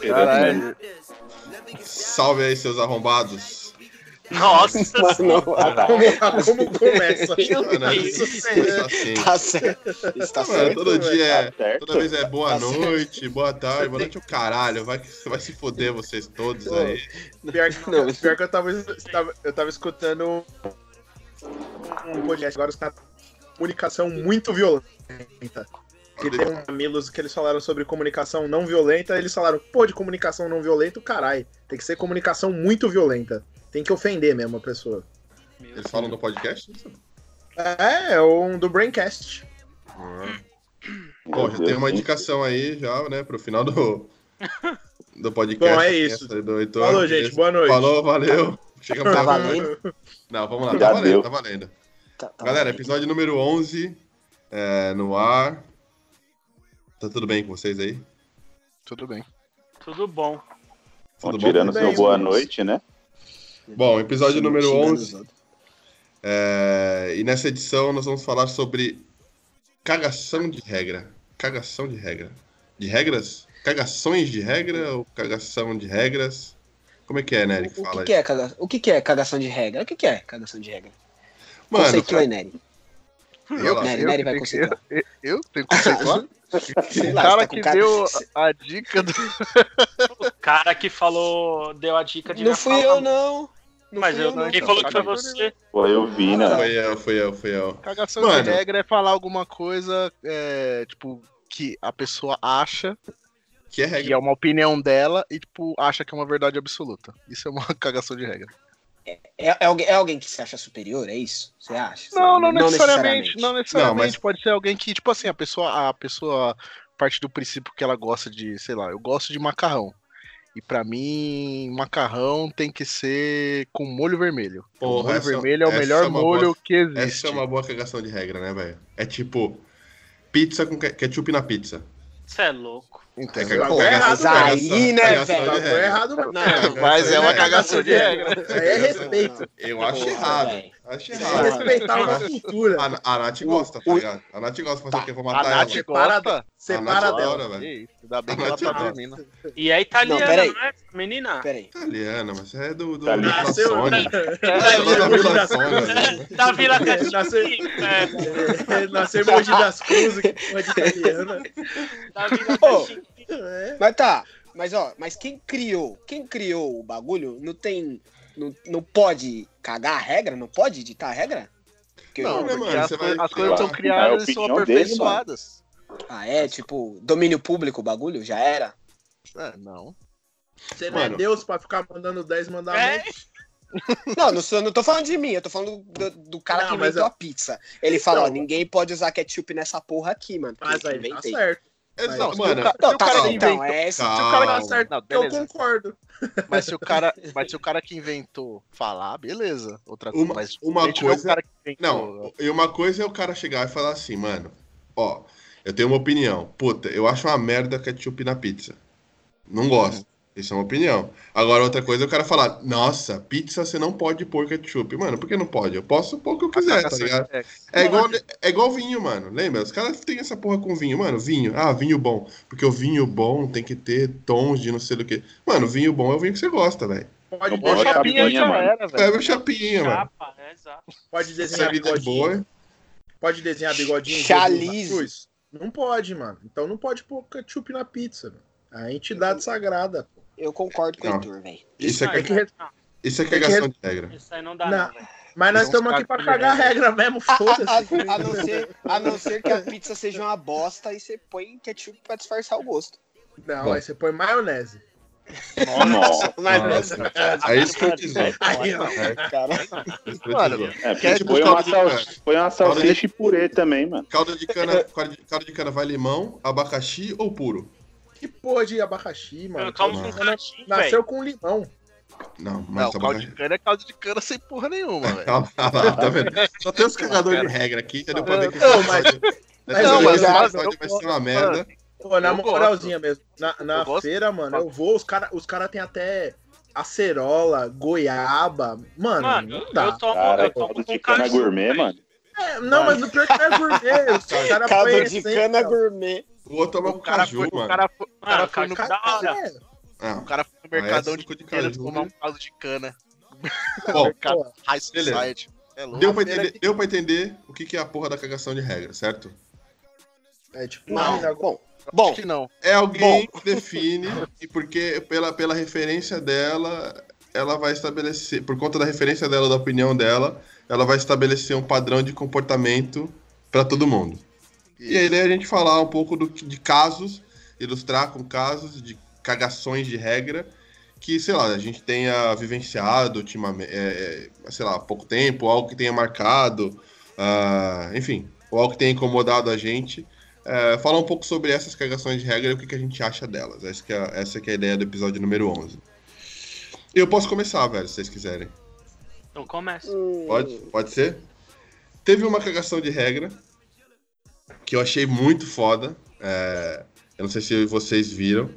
Caralho. Salve aí, seus arrombados. Nossa Mano, senhora. Como, como começa? Isso é tá certo. Está Mano, certo. todo dia é. Tá. Toda vez é boa Tá certo. noite, boa tarde, boa noite o caralho. Vai, vai se foder vocês todos aí. Pior, que- Não, pior que eu tava, tava- eu tava escutando um podcast agora, os caras comunicação muito violenta. Que tem um Mamilos que eles falaram sobre comunicação não violenta, eles falaram, pô, de comunicação não violenta, caralho. Tem que ser comunicação muito violenta. Tem que ofender mesmo a pessoa. Eles falam no podcast? É, é um do Braincast. Bom, já tem uma indicação aí, já, né, pro final do, do podcast. Bom, é isso. Do. Falou, gente, boa noite. Falou, valeu. Chegamos Tá a valendo? Não, vamos lá, tá valendo, tá valendo. Tá- tá Galera, valendo. episódio número 11 é, no ar. Tá tudo bem com vocês aí? Tudo bem. Tudo bom. Bom, Tudo tirando Tudo seu boa noite, né? Bom, episódio número Xingando 11. os outros. É, e nessa edição nós vamos falar sobre cagação de regra. Cagação de regra. De regras? Cagações de regra ou cagação de regras? Como é que é, Nery, O que, que é caga... o que, que é cagação de regra? O que, que é cagação de regra? Mano, Conceitua aí, Nery. Lá. Nery, eu Nery vai conceituar. Eu, eu tenho que conceituar? Sei O lá, cara você tá que cara- deu a dica do. O cara que falou, deu a dica de Não fui eu, não. Não Mas eu, eu, não. quem então, falou que foi cara. você? Foi eu vi, né? Foi eu, foi eu, foi eu. Cagação Mano. de regra é falar alguma coisa, é, tipo, que a pessoa acha Que é que é regra. uma opinião dela e, tipo, acha que é uma verdade absoluta. Isso é uma cagação de regra. É, é alguém, é alguém que se acha superior, é isso? Você acha? Não, não, necessariamente. Não necessariamente. Não, mas- Pode ser alguém que, tipo assim, a pessoa, a pessoa parte do princípio que ela gosta de, sei lá, eu gosto de macarrão. E pra mim, macarrão tem que ser com molho vermelho. o Porra, molho essa- vermelho é o melhor é molho boa- que existe. Essa é uma boa cagação de regra, né, velho? É tipo, pizza com ke- ketchup na pizza. Você é louco. É Entendeu? Pô, Cagação- mas aí, né, velho? Errado, não. Mas é uma É, cagação de regra. Aí é respeito. Eu acho errado. Velho. Acho É errado. respeitar uma cultura. A, a Nath gosta, tá ligado? A Nath gosta de fazer Tá. Eu vou A matar Nath ela. gosta. Separa A Nath dela. adora, velho. Que isso, Ainda bem A que ela tá dormindo. E é italiana, Não, não, peraí. é? Menina? Peraí. Italiana, mas é do, do. Nasceu, Sony. É, Ela da Vila das Sônia, Cruzes. velho. Da Vila Nasceu- Castilho, é. Nasceu em Mogi das Cruzes, que de italiana. Da Vila. É. Mas tá, mas ó, mas quem criou, quem criou o bagulho não tem, não, não pode cagar a regra? Não pode editar a regra? Porque- Não, né, Porque mano? as, vai as coisas são criadas É e são opinião dele, aperfeiçoadas. Ah, é? Tipo, domínio público o bagulho? Já era? É, não. Você não é. Deus pra ficar mandando 10 mandamentos. Não, não, sou, não tô falando de mim, eu tô falando do, do cara Não, que inventou eu- a pizza. Ele fala, ó, Não. ninguém pode usar ketchup nessa porra aqui, mano. Mas eu aí tá certo. Exato, Não, se mano. o ca- Não, se o tá, cara não, que inventou- é. Se o cara tá certo, Não, eu concordo. Mas se o cara, mas se o cara que inventou falar, beleza. Outra coisa, Uma- mas uma coisa- cara que inventou. Não, e uma coisa é o cara chegar e falar assim, mano, ó, eu tenho uma opinião. Puta, eu acho uma merda ketchup na pizza. Não gosto. Isso é uma opinião. Agora, outra coisa é o cara falar, nossa, pizza você não pode pôr ketchup. Mano, por que não pode? Eu posso pôr o que eu quiser, tá ligado? É, É igual, é igual vinho, mano. Lembra? Os caras têm essa porra com vinho. Mano, vinho. Ah, vinho bom. Porque o vinho bom tem que ter tons de não sei do que. Mano, vinho bom é o vinho que você gosta, velho. Pode pode desenhar chapinha, chapinha já era, velho. É chapinha, mano. Chapa, é, exato. Pode Essa desenhar é bigodinho. boa. Pode desenhar bigodinho. Chalice. Não pode, mano. Então não pode pôr ketchup na pizza. Mano. A entidade sagrada. pô. Eu concordo com o. Heitor, velho. Isso é, Tem que- que re- isso é que cagação de regra. Isso aí não dá, Não. Mas nós estamos aqui pra caras cagar a regra mesmo, a- foda-se. a- a não ser, a não ser que a pizza seja uma bosta e você põe ketchup pra disfarçar o gosto. Não, Bom. aí você põe maionese. Nossa. Mas Nossa. É isso que eu dizer. Aí, ó. cara. É isso que eu Mano, dizer. É, tipo põe uma, caldo de sal... cana? põe uma salsicha e purê também, mano. Caldo de cana, caldo de cana vai limão, abacaxi ou puro? Que porra de abacaxi, mano. Eu Não. com velho. Nasceu com limão. Não, mas Não, caldo de cana é caldo de cana sem porra nenhuma, velho. Calma, lá, tá vendo? Só tem os cagadores de regra aqui, já deu pra ver que Não, mas- mas não, mas episódio eu- vai ser uma merda. Pô, na moralzinha mesmo. Na, na feira, mano, eu vou, os caras os cara tem até acerola, goiaba. Mano, Mano, não dá. eu tomo, Cara, eu tomo caldo com de cana caju, gourmet, mano. É, não, mas no pior que não é gourmet. Os caras Caldo de essência, cana ó. gourmet. O outro toma com O cara caju, foi, o mano. cara foi, o cara foi no, caju da hora. É, Ah, O cara foi no Ah, é mercadão de de caju, tomar um caldo de cana. bom, Mercado High. Society. É louco. deu pra, entender, deu pra entender o que, que é a porra da cagação de regra, certo? é tipo, Não, bom. Bom, Acho que não. É alguém que define, e porque pela, pela referência dela, ela vai estabelecer, por conta da referência dela, da opinião dela, ela vai estabelecer um padrão de comportamento pra todo mundo. E aí a gente falar um pouco do, de casos, ilustrar com casos de cagações de regra que, sei lá, a gente tenha vivenciado ultimamente, é, é, sei lá, há pouco tempo, algo que tenha marcado, ah, enfim, ou algo que tenha incomodado a gente. É, falar um pouco sobre essas cagações de regra e o que, que a gente acha delas. Essa, que é, essa que é a ideia do episódio número 11. Eu posso começar, velho, se vocês quiserem. Então começa. hum, Pode? Pode ser? Teve uma cagação de regra que eu achei muito foda. é, eu não sei se vocês viram.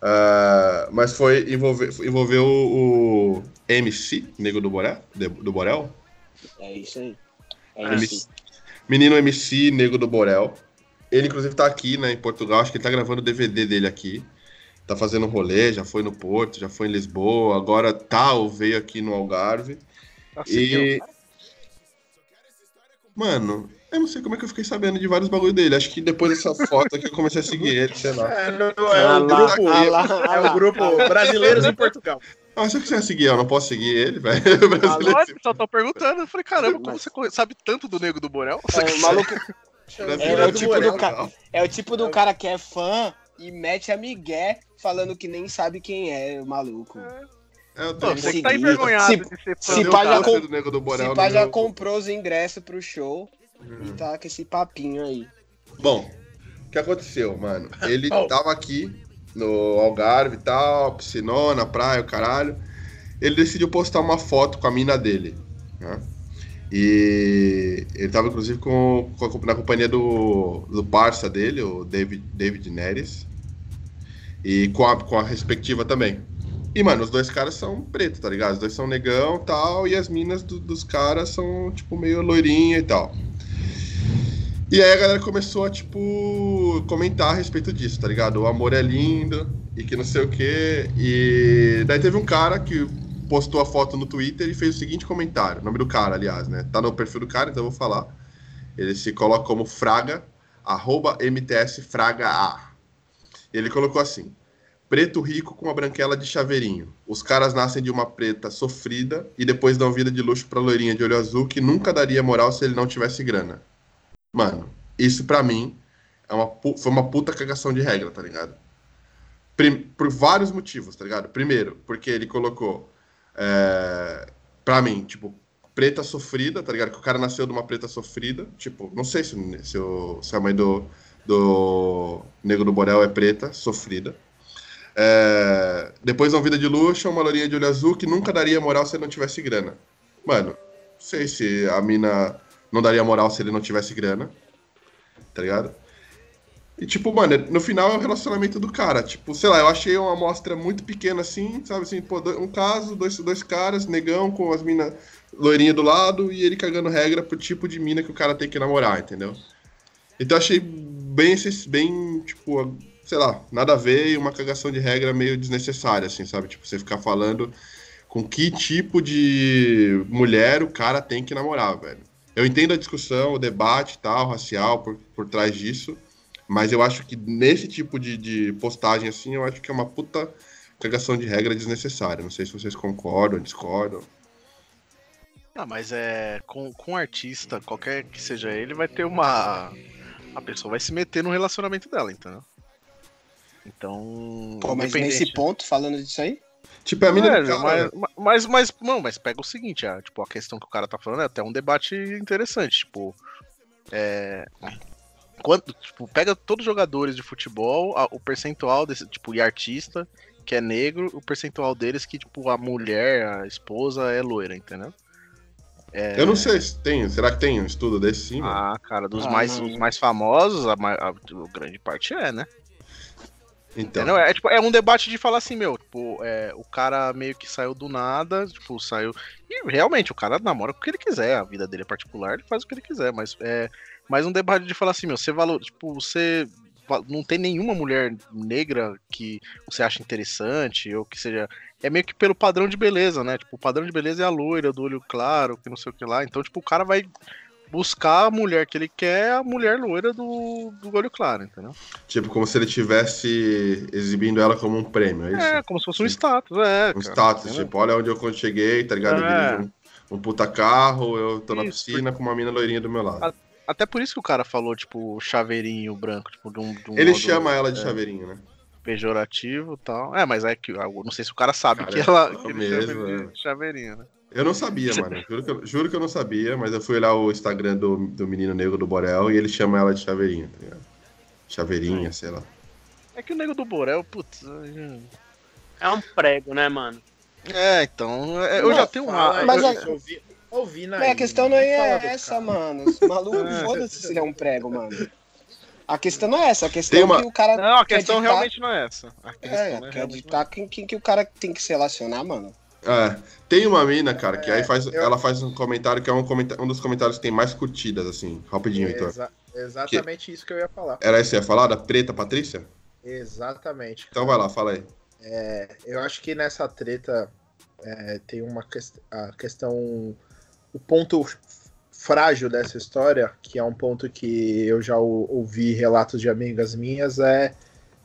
é, mas foi envolver, envolveu o, o MC, Nego do Borel, do Borel. É isso aí. É isso. MC, menino MC, Nego do Borel. Ele, inclusive, tá aqui, né, em Portugal. Acho que ele tá gravando o DVD dele aqui. Tá fazendo um rolê, já foi no Porto, já foi em Lisboa. Agora tá ou veio aqui no Algarve. Assim, E. Mano, eu não sei como é que eu fiquei sabendo de vários bagulho dele. Acho que depois dessa foto aqui eu comecei a seguir ele, sei lá. É, não, não, é Ah o lá, grupo. ah lá, ah É o grupo Brasileiros em Portugal. Ah, se eu quiser seguir, eu não posso seguir ele, velho. Brasileiro. Lógico, só tô perguntando. Eu falei, caramba, como Mas- você sabe tanto do Nego do Borel? É, o maluco Brasileiro é o do tipo Borel, do cara- não. é o tipo do cara que é fã e mete a migué falando que nem sabe quem é o maluco. É, eu Pô, você que tá envergonhado Se- de ser fã se do já com- do Nego do Borel Se pá já meu- comprou os ingressos pro show Uhum. e tá com esse papinho aí. Bom, o que aconteceu, mano? Ele Oh. tava aqui no Algarve e tal, piscinona, praia, o caralho. Ele decidiu postar uma foto com a mina dele, né? E ele tava, inclusive, com, com a- na companhia do, do parça dele, o David, David Neres. E com a, com a respectiva também. E, mano, os dois caras são pretos, tá ligado? Os dois são negão e tal, e as minas do- dos caras são, tipo, meio loirinha e tal. E aí a galera começou a, tipo, comentar a respeito disso, tá ligado? O amor é lindo e que não sei o quê. E daí teve um cara que postou a foto no Twitter e fez o seguinte comentário. O nome do cara, aliás, né? Tá no perfil do cara, então eu vou falar. Ele se coloca como Fraga, arroba MTS Fraga A. Ele colocou assim: Preto rico com uma branquela de chaveirinho. Os caras nascem de uma preta sofrida e depois dão vida de luxo pra loirinha de olho azul que nunca daria moral se ele não tivesse grana. Mano, isso pra mim é uma, foi uma puta cagação de regra, tá ligado? Por vários motivos, tá ligado? Primeiro, porque ele colocou, é, pra mim, tipo, preta sofrida, tá ligado? Que o cara nasceu de uma preta sofrida. Tipo, não sei se, se, o- se a mãe do, do Nego do Borel é preta, sofrida. É, depois dão vida de luxo, uma lourinha de olho azul que nunca daria moral se não tivesse grana. Mano, não sei se a mina não daria moral se ele não tivesse grana. Tá ligado? E, tipo, mano, no final é o relacionamento do cara. Tipo, sei lá, eu achei uma amostra muito pequena assim, sabe? Assim, pô, um caso, dois, dois caras, negão com as minas loirinha do lado e ele cagando regra pro tipo de mina que o cara tem que namorar, entendeu? Então eu achei bem, bem, tipo, sei lá, nada a ver e uma cagação de regra meio desnecessária, assim, sabe? Tipo, você ficar falando com que tipo de mulher o cara tem que namorar, velho. Eu entendo a discussão, o debate e tal, racial por, por trás disso, mas eu acho que nesse tipo de, de postagem, assim, eu acho que é uma puta cagação de regra desnecessária. Não sei se vocês concordam, discordam. Ah, mas é. Com, com artista, qualquer que seja ele, vai ter uma. A pessoa vai se meter no relacionamento dela, entendeu? Então. Pô, mas nesse ponto, falando disso aí, Tipo, é a mina cara, mas, mas, mas, não, mas pega o seguinte, ah, tipo, a questão que o cara tá falando é até um debate interessante, tipo, é, quanto, tipo, pega todos os jogadores de futebol, a- o percentual desse, tipo, e artista que é negro, o percentual deles que, tipo, a mulher, a esposa é loira, entendeu? Eu não sei se tem. Será que tem um estudo desse sim? Ah, cara, dos Ah, mais, mais famosos, a, a, a grande parte é, né? Então, Entendeu? É, tipo, é um debate de falar assim, meu, tipo, é, o cara meio que saiu do nada, tipo, saiu. E realmente, o cara namora com o que ele quiser, a vida dele é particular, ele faz o que ele quiser, mas é mais um debate de falar assim, meu, você valor, tipo, você não tem nenhuma mulher negra que você acha interessante, ou que seja. É meio que pelo padrão de beleza, né? Tipo, o padrão de beleza é a loira, do olho claro, que não sei o que lá. Então, tipo, o cara vai buscar a mulher que ele quer, a mulher loira do, do olho claro, entendeu? tipo, como se ele tivesse exibindo ela como um prêmio, é isso? É, como se fosse um status, é. um cara, status, entendeu? tipo, olha onde eu quando cheguei, tá ligado? É. um, um puta carro, eu tô na Isso, piscina com uma mina loirinha do meu lado. Ah, Até por isso que o cara falou, tipo, chaveirinho branco, tipo, de um, de um Ele modo, chama ela de é, chaveirinho, né? Pejorativo e tal. É, mas é que eu não sei se o cara sabe Cara, que ela é que ele mesmo, chama é. chaveirinho, né? Eu não sabia, mano. Juro que eu, juro que eu não sabia, mas eu fui olhar o Instagram do, do menino negro do Borel e ele chama ela de chaveirinha, tá ligado? Chaveirinha, sei lá. É que o nego do Borel, putz. É um prego, né, mano? É, então. é, Eu Não, já tenho uma. Mas eu, a- ouvi, ouvi na Mas a questão não é essa, cara. mano. Os malucos, É. foda-se se ele é um prego, mano. A questão não é essa, a questão Tem uma- é que o cara. Não, a questão realmente não é essa. A questão É, né, quer realmente ditar quem, quem que o cara tem que se relacionar, mano. É, tem uma mina, cara, que É, aí faz, eu- ela faz um comentário que é um, comenta- um dos comentários que tem mais curtidas, assim. Rapidinho, Heitor. Exa- exatamente isso que eu ia falar. Era esse que você ia falar, da preta Patrícia? Exatamente. Então vai lá, fala aí. Eu acho que nessa treta é, tem uma quest a questão. O ponto frágil dessa história, que é um ponto que eu já ou- ouvi relatos de amigas minhas, é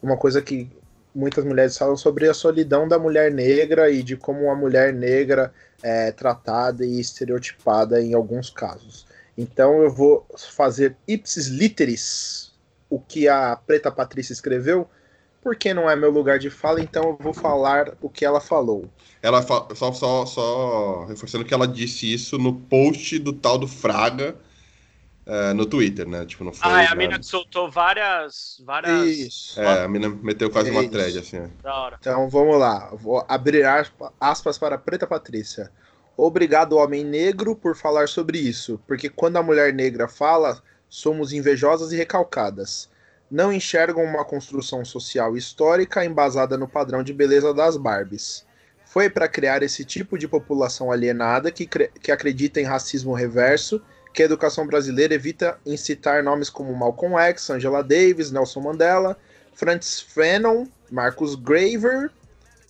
uma coisa que muitas mulheres falam sobre a solidão da mulher negra e de como a mulher negra é tratada e estereotipada em alguns casos. Então eu vou fazer ipsis literis o que a Preta Patrícia escreveu, porque não é meu lugar de fala, então eu vou falar o que ela falou. Ela fa- só, só, só reforçando que ela disse isso no post do tal do Fraga é, no Twitter, né? Tipo, não foi. Ah, é a mina que soltou várias. várias. Isso. É, a mina meteu quase uma Isso. thread, assim. ó. Da hora. Então vamos lá. Vou abrir aspa- aspas para a Preta Patrícia. Obrigado, homem negro, por falar sobre isso, porque quando a mulher negra fala, somos invejosas e recalcadas. Não enxergam uma construção social histórica embasada no padrão de beleza das Barbies. Foi para criar esse tipo de população alienada que, que acredita em racismo reverso que a educação brasileira evita incitar nomes como Malcolm X, Angela Davis, Nelson Mandela, Francis Fanon, Marcus Graver,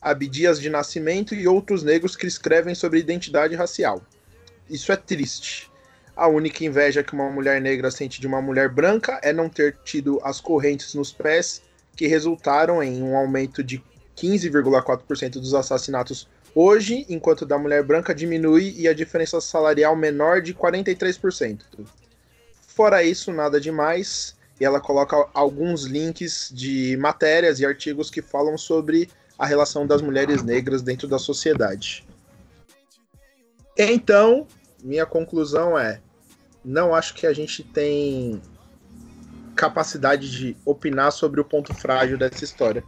Abdias de Nascimento e outros negros que escrevem sobre identidade racial. Isso é triste. A única inveja que uma mulher negra sente de uma mulher branca é não ter tido as correntes nos pés que resultaram em um aumento de 15,4% dos assassinatos hoje, enquanto da mulher branca diminui e a diferença salarial menor de 43%. Fora isso, nada demais. E ela coloca alguns links de matérias e artigos que falam sobre a relação das mulheres negras dentro da sociedade. Então, minha conclusão é: não acho que a gente tem capacidade de opinar sobre o ponto frágil dessa história.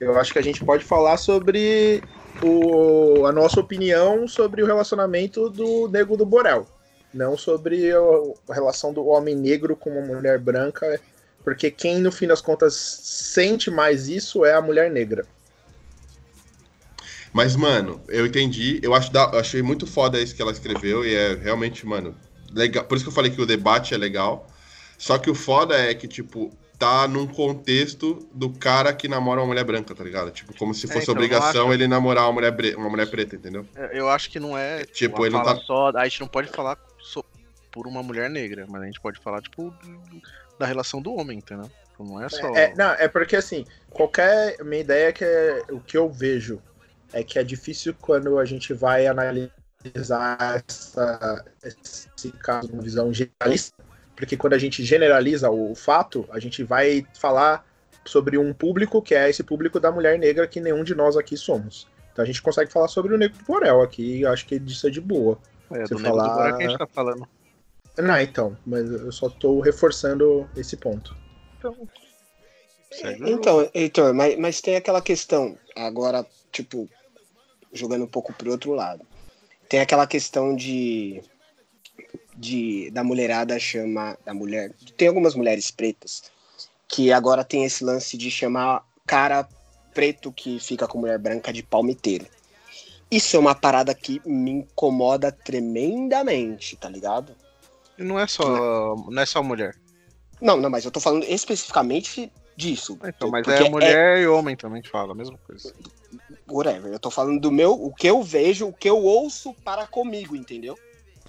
Eu acho que a gente pode falar sobre o- a nossa opinião sobre o relacionamento do Nego do Borel, não sobre a relação do homem negro com uma mulher branca, porque quem no fim das contas sente mais isso é a mulher negra. Mas, mano, eu entendi. Eu acho da, eu achei muito foda isso que ela escreveu. E é realmente, mano, legal. Por isso que eu falei que o debate é legal. Só que o foda é que, tipo, tá num contexto do cara que namora uma mulher branca, tá ligado? Tipo, como se É, fosse então, eu obrigação acho- ele namorar uma mulher, bre- uma mulher preta, entendeu? É, Eu acho que não é. Tipo, uma ele não tá- só. A gente não pode falar so- por uma mulher negra, mas a gente pode falar, tipo, da relação do homem, entendeu? Tipo, Não é só. É, não, é porque assim, qualquer. Minha ideia é que é, o que eu vejo é que é difícil quando a gente vai analisar essa- esse caso numa visão generalista, porque quando a gente generaliza o, fato, a gente vai falar sobre um público que é esse público da mulher negra que nenhum de nós aqui somos. Então a gente consegue falar sobre o negro do Borel aqui, e eu acho que disso é de boa. é, você do negro do falar- Borel que a gente tá falando. Não, então, mas eu só tô reforçando esse ponto. Então. Então, Heitor, mas, mas tem aquela questão, agora, tipo, jogando um pouco pro outro lado. Tem aquela questão de. de da mulherada chama. Da mulher. Tem algumas mulheres pretas que agora tem esse lance de chamar cara preto que fica com mulher branca de palmiteiro. Isso é uma parada que me incomoda tremendamente, tá ligado? E não é só. Não é só mulher. Não, não, mas eu tô falando especificamente disso. Então, mas é mulher e homem também fala a mesma coisa. Whatever, eu tô falando do meu, o que eu vejo, o que eu ouço para comigo, entendeu?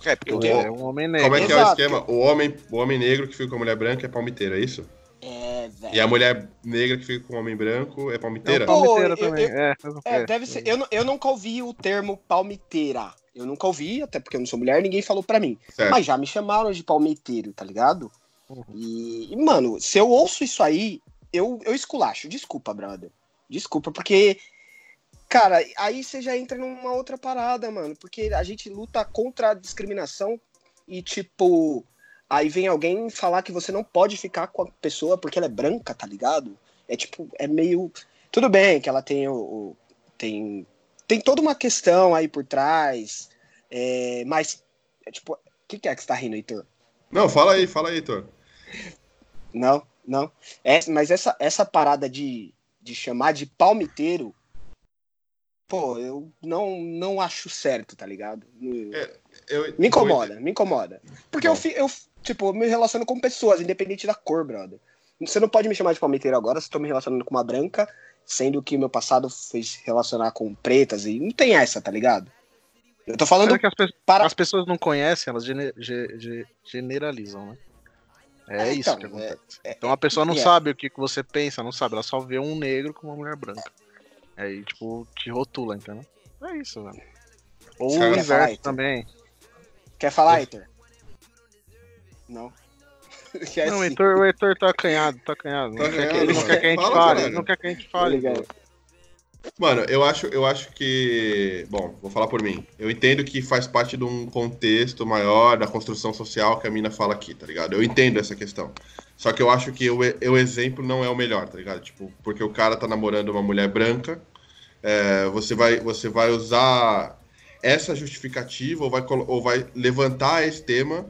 É, porque Eu- é um homem negro. Como é que é o Exato. esquema? O homem, o homem negro que fica com a mulher branca é palmiteiro, é isso? É, velho. E a mulher negra que fica com o homem branco é palmiteira? É palmiteira Pô, eu- também. eu- é, É, deve ser. Eu, nu- eu nunca ouvi o termo palmiteira. Eu nunca ouvi, até porque eu não sou mulher, ninguém falou pra mim. Certo. Mas já me chamaram de palmiteiro, tá ligado? Uhum. E, e, mano, se eu ouço isso aí, eu, eu esculacho. Desculpa, brother. Desculpa, porque. Cara, aí você já entra numa outra parada, mano. Porque a gente luta contra a discriminação e, tipo. Aí vem alguém falar que você não pode ficar com a pessoa porque ela é branca, tá ligado? É tipo, é meio. Tudo bem que ela tem o. o- tem, tem toda uma questão aí por trás. é, mas, é tipo, o que, que é que você tá rindo, Heitor? Não, fala aí, fala aí, Heitor. Não, não. É, mas essa, essa parada de, de chamar de palmiteiro, pô, eu não, não acho certo, tá ligado? É, Eu- Me incomoda, me incomoda. Porque eu, fi- eu, tipo, eu me relaciono com pessoas, independente da cor, brother. Você não pode me chamar de palmiteiro agora se eu tô me relacionando com uma branca, sendo que meu passado foi se relacionar com pretas e não tem essa, tá ligado? Eu tô falando Mas é que as, pe- para. as pessoas não conhecem, elas gene- ge- ge- generalizam, né? É É, isso então, que acontece. é- então a pessoa não é. sabe o que, que você pensa, não sabe. Ela só vê um negro com uma mulher branca. Aí, tipo, te rotula, entendeu? É isso, velho. Ou Os o inverso Vai, também. Quer falar, Heitor? Não. Quer Não, o. Heitor, o Heitor tá acanhado, tá acanhado. Tá Não quer que- acanhado, ele não quer que a gente fale, não quer que a gente fale. ligado? Mano, eu acho, eu acho que. Bom, vou falar por mim. Eu entendo que faz parte de um contexto maior da construção social que a mina fala aqui, tá ligado? Eu entendo essa questão. Só que eu acho que o, o exemplo não é o melhor, tá ligado? Tipo, porque o cara tá namorando uma mulher branca, é, você, vai, você vai usar essa justificativa ou vai, ou vai levantar esse tema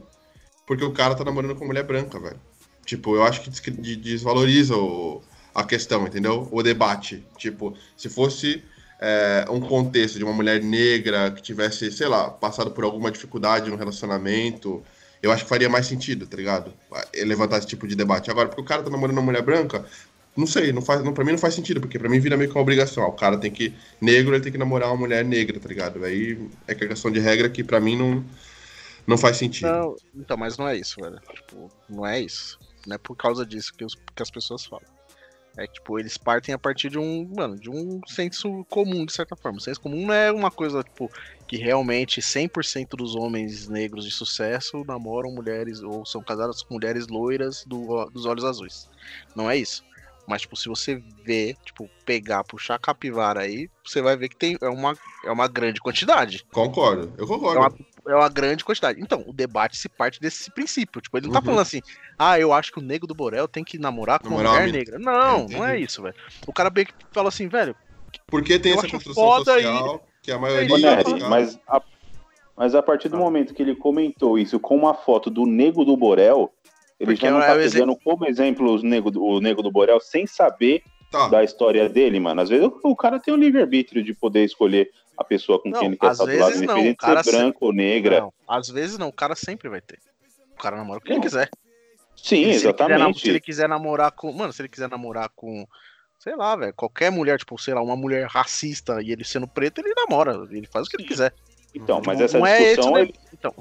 porque o cara tá namorando com mulher branca, velho. Tipo, eu acho que desvaloriza o- a questão, entendeu? O debate. Tipo, se fosse é, um contexto de uma mulher negra que tivesse, sei lá, passado por alguma dificuldade no relacionamento, eu acho que faria mais sentido, tá ligado? Eh, Levantar esse tipo de debate. Agora, porque o cara tá namorando uma mulher branca, não sei, não faz, não, pra mim não faz sentido, porque pra mim vira meio que uma obrigação. ó, o cara tem que. Negro, ele tem que namorar uma mulher negra, tá ligado? Aí é é questão de regra que pra mim não, não faz sentido. Não, então, mas não é isso, velho. Tipo, não é isso. Não é por causa disso que, os- que as pessoas falam. É tipo, eles partem a partir de um, mano, de um senso comum, de certa forma. O senso comum não é uma coisa, tipo, que realmente 100% dos homens negros de sucesso namoram mulheres ou são casados com mulheres loiras do, dos olhos azuis. Não é isso. Mas, tipo, se você ver, tipo, pegar, puxar a capivara aí, você vai ver que tem, é, uma, é uma grande quantidade. Concordo, eu concordo. É uma, é uma grande quantidade. Então, o debate se parte desse princípio. Tipo, ele não tá Uhum. falando assim, ah, eu acho que o nego do Borel tem que namorar com uma Namorar mulher uma negra. Não, Entendi. não é isso, velho. O cara bem que fala assim, velho, Porque tem essa construção foda social que a maioria. Dos caras- mas a, mas a partir do momento que ele comentou isso com uma foto do Nego do Borel, ele Porque já não é tá o pegando como exemplo os nego do- o Nego do Borel sem saber Tá, da história dele, mano. Às vezes o, o cara tem o livre-arbítrio de poder escolher a pessoa com Não, quem ele quer às estar do lado, vezes não, independente de ser branco ou negra. não, às vezes não, o cara sempre vai ter. O cara namora com quem quiser. Sim, se Ele quiser, exatamente. se ele quiser namorar com. Mano, se ele quiser namorar com. Sei lá, velho. Qualquer mulher, tipo, sei lá, uma mulher racista e ele sendo preto, ele namora. Ele faz o que ele quiser. Então, mas Não- essa não é esse, discussão, né? ele- Então,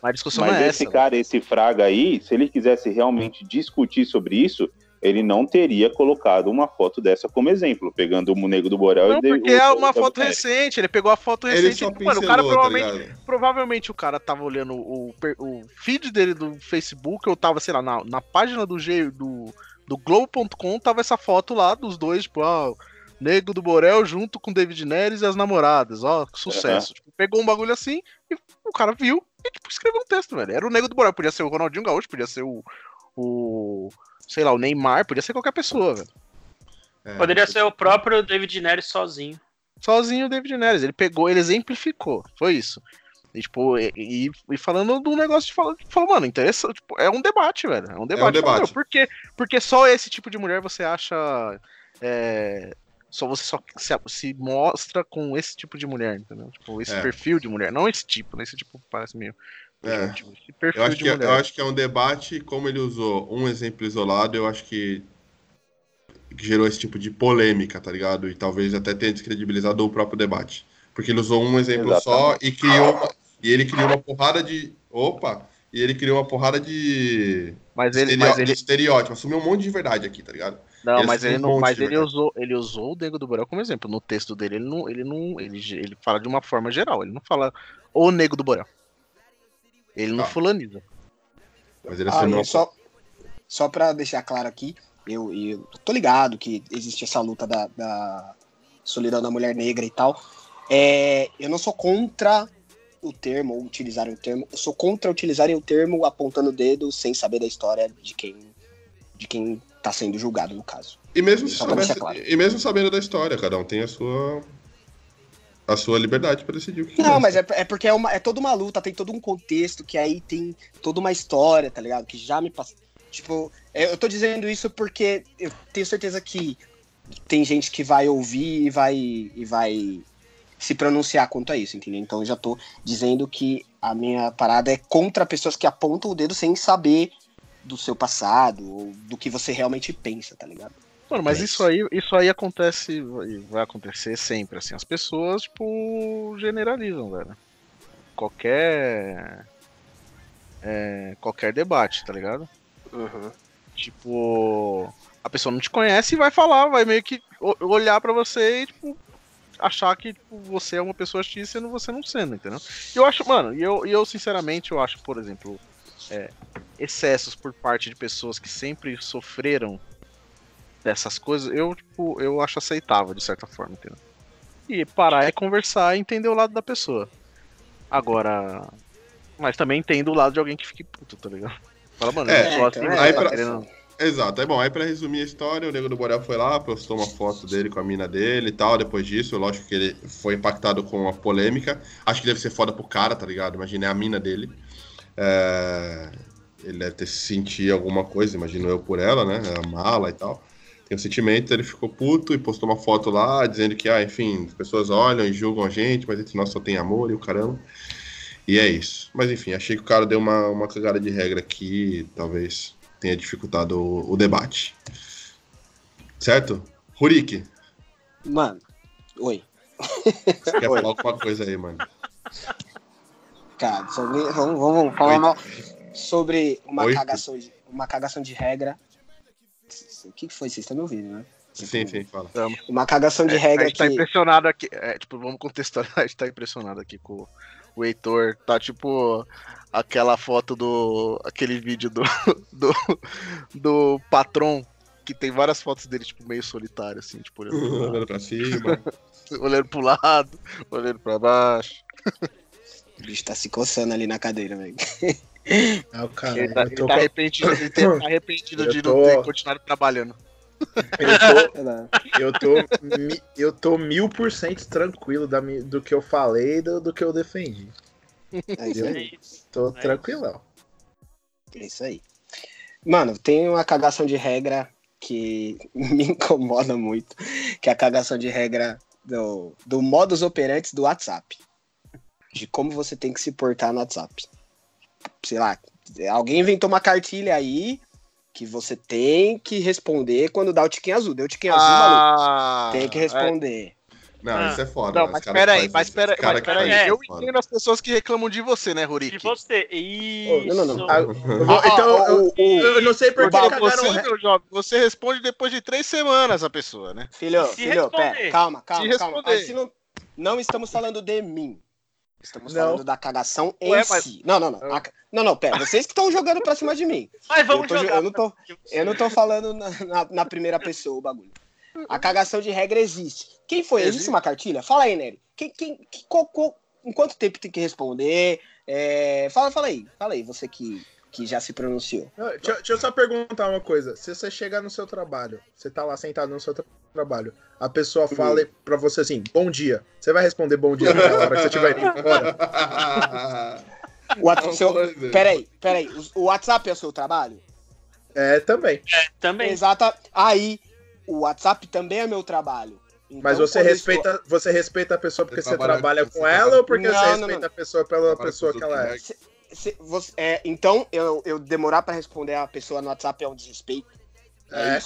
mas a discussão mas é esse essa. cara, esse Fraga aí, se ele quisesse realmente discutir sobre isso, ele não teria colocado uma foto dessa como exemplo, pegando o Nego do Borel Não, e porque o- é uma o- foto recente, ele pegou a foto ele recente. só tipo, mano, o cara tá provavelmente, ligado? provavelmente o cara tava olhando o, o feed dele do Facebook, ou tava, sei lá, na, na página do, G, do, do Globo.com, tava essa foto lá dos dois, tipo, o Nego do Borel junto com David Neres e as namoradas, ó, que sucesso. Tipo, pegou um bagulho assim e o cara viu e tipo, escreveu um texto, velho. Era o Nego do Borel, podia ser o Ronaldinho Gaúcho, podia ser o, o sei lá, o Neymar, podia ser qualquer pessoa, velho. É, Poderia ser o próprio David Neres sozinho. sozinho o David Neres. Ele pegou, ele exemplificou. Foi isso. E, tipo, e, e- e falando do negócio de falar, falou, mano, interessante. Tipo, é um debate, velho. É um debate. debate. Meu, por quê? Porque só esse tipo de mulher você acha é, só você só se, se mostra com esse tipo de mulher, entendeu? Tipo, esse É. perfil de mulher. Não esse tipo, né? Esse tipo parece meio. É. Esse perfil Eu acho, que, eu acho que é um debate, como ele usou um exemplo isolado, eu acho que, gerou esse tipo de polêmica, tá ligado? E talvez até tenha descredibilizado o próprio debate. Porque ele usou um exemplo só e criou uma, e ele criou uma porrada de. Opa! E ele criou uma porrada de, Mas ele, estereó- mas de ele, estereótipo, assumiu um monte de verdade aqui, tá ligado? não, ele mas ele um não, monte mas ele usou, ele usou o Nego do Borel como exemplo. No texto dele, ele não, ele não, ele, ele fala de uma forma geral. Ele não fala o Nego do Borel. Ele não Tá. fulaniza. Mas ele Ah, assumiu só, só pra deixar claro aqui, eu, eu tô ligado que existe essa luta da, da solidão da mulher negra e tal. É, eu não sou contra o termo, ou utilizarem o termo, eu sou contra utilizarem o termo apontando o dedo sem saber da história de quem, de quem tá sendo julgado, no caso. E mesmo, soubesse- claro. e mesmo sabendo da história, cada um tem a sua a sua liberdade para decidir o que Não, mas é, é porque é, uma, é toda uma luta, tem todo um contexto, que aí tem toda uma história, tá ligado? Que já me passou. Tipo, é, eu tô dizendo isso porque eu tenho certeza que tem gente que vai ouvir e vai, e vai se pronunciar quanto a isso, entendeu? Então eu já tô dizendo que a minha parada é contra pessoas que apontam o dedo sem saber do seu passado ou do que você realmente pensa, tá ligado? Mano, mas É isso isso. aí, isso aí acontece, e vai acontecer sempre, assim. As pessoas, tipo, generalizam, velho. Qualquer. é, qualquer debate, tá ligado? Uhum. Tipo, a pessoa não te conhece e vai falar, vai meio que olhar pra você e, tipo, achar que tipo, você é uma pessoa X sendo você não sendo, entendeu? E eu acho, mano, e eu, e eu sinceramente eu acho, por exemplo, é, excessos por parte de pessoas que sempre sofreram dessas coisas, eu, tipo, eu acho aceitável de certa forma, entendeu? E parar e conversar e entender o lado da pessoa. Agora. Mas também entendo o lado de alguém que fique puto, tá ligado? Fala, mano, É, eu não assim, então, mas aí tá pra- querendo- Exato, é bom. Aí pra resumir a história, o Nego do Borel foi lá, postou uma foto dele com a mina dele e tal. Depois disso, lógico que ele foi impactado com a polêmica. Acho que deve ser foda pro cara, tá ligado? Imagina é a mina dele. É, Ele deve ter sentido alguma coisa, imagino eu por ela, né? A mala e tal. Tem um sentimento, ele ficou puto e postou uma foto lá, dizendo que, ah, enfim, as pessoas olham e julgam a gente, mas entre nós só tem amor e o caramba. E é isso. Mas enfim, achei que o cara deu uma, uma cagada de regra aqui, talvez tenha dificultado o, o debate. Certo? Rurik, Mano, oi. você quer falar alguma coisa aí, mano? Cara, sobre, vamos, vamos falar Oi. sobre uma Oi. cagação, de, uma cagação de regra. O que foi? Vocês estão me ouvindo, né? Sim, sim, fala. Uma cagação de É, regra a gente tá impressionado aqui. É, tipo, vamos contextualizar, a gente tá impressionado aqui com o Heitor. Tá tipo aquela foto do. aquele vídeo do. do, do patrão. Que tem várias fotos dele, tipo, meio solitário, assim, tipo, olhando pro, lado, Olhando pra cima. olhando pro lado, olhando pra baixo. O bicho tá se coçando ali na cadeira, velho. Ah, o cara, Ele tá, eu ele tô, tá arrependido, ele tá arrependido de tô- não ter continuado trabalhando. eu tô, eu tô, mi- eu tô mil por cento tranquilo da, do que eu falei e do, do que eu defendi. É isso aí. isso. Tô É tranquilão. É isso aí. Mano, tem uma cagação de regra que me incomoda muito, que é a cagação de regra do, do modus operandi do WhatsApp. De como você tem que se portar no WhatsApp. Sei lá, alguém inventou uma cartilha aí que você tem que responder quando dá o tiquinho azul. Deu o tiquinho azul, maluco. Ah, Tem que responder. Não, Ah. isso é foda. Não, mas peraí, mas peraí, mas peraí. É, Eu entendo as pessoas que reclamam de você, né, Rurik? você? Oh, Isso. não, não, não. Ah, eu vou- Ah, então, ah, eu, o- o- eu não sei por que Você, re- meu jovem, você responde depois de três semanas a pessoa, né? Filho, Se filho, responder. pera, calma, calma, Se calma. responder. Assim não, não estamos falando de mim. Estamos Não. falando da cagação em Ué, mas- si. Não, não, não. A ca- não, não, pera. Vocês que estão jogando pra cima de mim. Mas vamos eu, jogar. eu não tô, eu não tô falando na, na- na primeira pessoa o bagulho. A cagação de regra existe. Quem foi? Existe, Existe. uma cartilha? Fala aí, Nery. Quem, quem, que- qual- qual- em quanto tempo tem que responder? É, fala, fala aí. Fala aí, você que, que já se pronunciou. Deixa, deixa eu só perguntar uma coisa. Se você chegar no seu trabalho, você tá lá sentado no seu tra- trabalho, a pessoa fala pra você assim, bom dia. Você vai responder bom dia naquela hora que você estiver indo embora? O WhatsApp, seu, peraí, peraí. O, WhatsApp é o seu trabalho? É, também. Também. Exata. Aí, o WhatsApp também é meu trabalho. Então, Mas você estou- respeita, você respeita a pessoa porque Você você trabalha- com ela trabalha- ou porque Não, você não, respeita não. a pessoa pela Trabalha pessoa que ela é? Se você- é, então, eu, eu demorar pra responder a pessoa no WhatsApp é um desrespeito. É.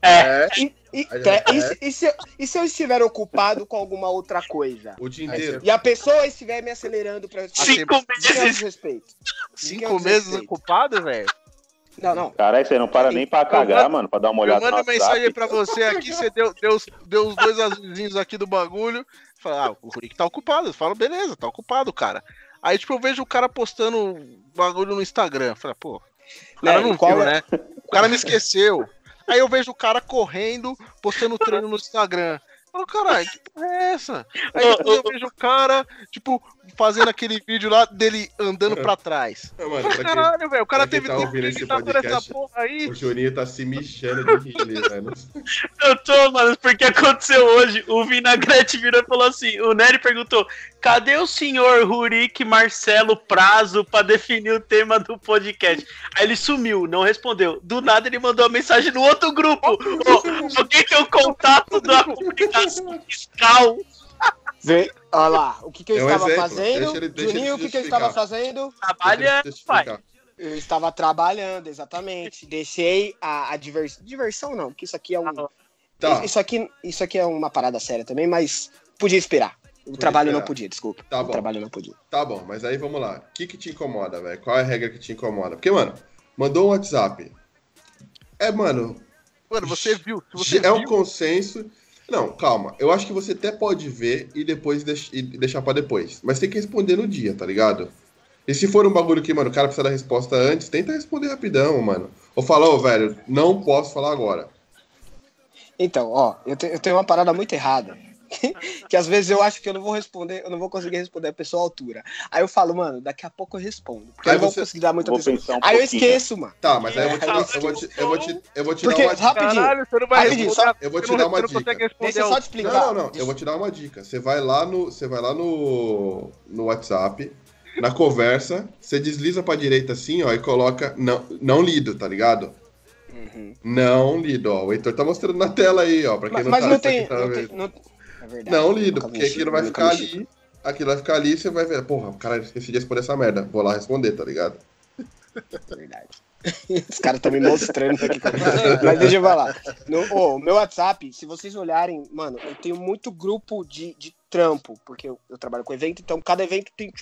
É. E, e- é, é. e se- e se, eu- e se eu estiver ocupado com alguma outra coisa? O dia inteiro. E a pessoa estiver me acelerando pra responder? Cinco Isso é um meses. desrespeito. Cinco meses ocupado, velho. Não, não. Caralho, você não para nem pra cagar, mano, pra dar uma Eu olhada no mando WhatsApp. mensagem pra você aqui, você deu, deu, os- deu os dois azulzinhos aqui do bagulho. Fala, ah, o Rurik tá ocupado. Eu falo, beleza, tá ocupado, cara. Aí, tipo, eu vejo o cara postando bagulho no Instagram. Fala, pô, o cara Né, não viu, é- né? O cara me esqueceu. Aí eu vejo o cara correndo, postando treino no Instagram. Falo, caralho, que porra é essa? Aí depois eu vejo o cara, tipo, fazendo aquele vídeo lá dele andando pra trás. Não, mano, Falo, pra Caralho, velho, o cara teve tá tempo ouvindo de esse podcast, porra aí. O Juninho tá se mexendo de rir velho. Eu tô, mano, porque aconteceu hoje. O Vinagrete virou e falou assim: o Nery perguntou: cadê o senhor Rurik Marcelo Prazo pra definir o tema do podcast? Aí ele sumiu, não respondeu. Do nada ele mandou uma mensagem no outro grupo: Ô, alguém tem o contato da comunicação fiscal? Vê, olha lá, o que, que eu É um estava exemplo, fazendo? deixa ele- deixa Juninho, o que, que eu estava fazendo? Trabalha, Deixa eu pai. Eu estava trabalhando, exatamente. Deixei a, a divers- diversão, não, porque isso aqui é um. Tá, Isso, aqui, isso aqui é uma parada séria também, mas podia esperar. O trabalho não esperar. podia, desculpa. Tá o bom. trabalho não podia. tá bom, mas aí vamos lá. O que que te incomoda, velho? Qual é a regra que te incomoda? Porque, mano, mandou um WhatsApp. É, mano, Mano, você viu. Você é um viu, consenso. Não, calma. Eu acho que você até pode ver e depois e deixar pra depois. Mas tem que responder no dia, tá ligado? E se for um bagulho que, mano, o cara precisa da resposta antes, tenta responder rapidão, mano. Ou fala, ô, velho, não posso falar agora. Então, ó, eu, te- eu tenho uma parada muito errada. que às vezes eu acho que eu não vou responder, eu não vou conseguir responder a pessoa à altura. Aí eu falo, mano, daqui a pouco eu respondo. Porque Aí eu não vou conseguir dar muita Vou atenção. um Aí eu pouquinho. esqueço, mano. Tá, mas aí eu vou te, dar- eu vou te, eu vou te, eu vou te Porque, dar uma dica. rapidinho, Caralho, você não vai Rapidinho, responder. só- Eu vou te dar uma dica. deixa eu só te explicar. Não, não, não. Eu vou te dar uma dica. Você vai lá no, você vai lá no, no WhatsApp, na conversa, você desliza pra direita assim, ó, e coloca não, não lido, tá ligado? Uhum. Não lido, ó. O Heitor tá mostrando na tela aí, ó. Pra quem Mas, não mas tá, não tem. tá Não, tem não, é verdade. Não lido, porque aquilo vai ficar ali. Aquilo vai ficar ali e você vai ver. Porra, caralho, esqueci de responder essa merda. Vou lá responder, tá ligado? É Verdade. Os caras estão me mostrando aqui. Mas deixa eu falar. No, ô, o meu WhatsApp, se vocês olharem, mano, eu tenho muito grupo de, de trampo, porque eu, eu trabalho com evento, então cada evento tem,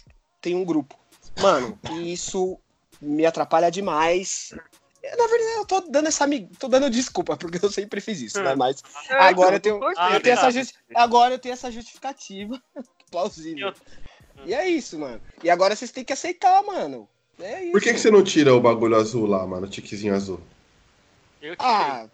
tem um grupo. Mano, e isso me atrapalha demais. Na verdade, eu tô dando essa tô dando desculpa, porque eu sempre fiz isso, né? Mas É, agora eu tenho, eu tenho essa tá. justi- agora eu tenho essa justificativa plausível. E é isso, mano. E agora vocês têm que aceitar, mano. É isso. Por que, que você não tira o bagulho azul lá, mano? O tiquezinho azul? Eu tirei. Ah,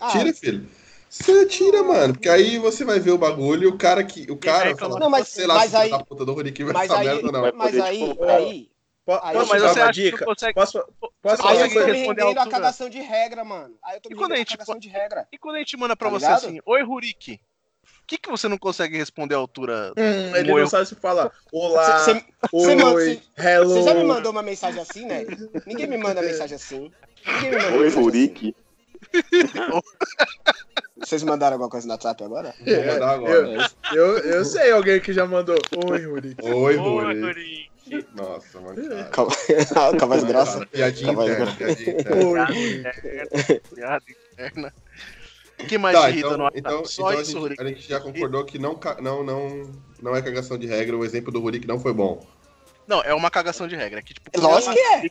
ah, Tira, filho. Você tira, mano. Porque aí você vai ver o bagulho e o cara que. O cara. fala, Não, mas- sei lá, mas se aí- da puta do vai mas essa aí, merda, não. Mas aí, tipo, aí, Po- Aí Posso mas você acha que dica? não consegue- Posso, posso aí eu falar tô a rendendo a cagação de regra, mano. Aí eu tô E a rendendo a gente cagação de regra. E quando a gente manda pra Tá você ligado? assim, oi Rurik, o que, que você não consegue responder à altura? Hum, ele Como não eu- sabe se fala olá, Você oi, manda- cê- hello. você já me mandou uma mensagem assim, né? Ninguém me manda mensagem assim. Ninguém me manda Oi, mensagem Rurik. assim. Vocês mandaram alguma coisa no WhatsApp agora? Vou mandar agora. Eu, eu sei alguém que já mandou oi, Yuri. Oi, Oi, Rurik. Rurik. Nossa, mano. Calma, com a voz grossa. Cara, Piadinha Calma aí, interna, piadinha interna. Interna. O que mais Tá, então, no WhatsApp? então, Só então a, isso, gente, Rurik. a gente já concordou que não, não, não, não é cagação de regra, o exemplo do Rurik não foi bom. Não, é uma cagação de regra. Que, tipo, Lógico que é. Lógico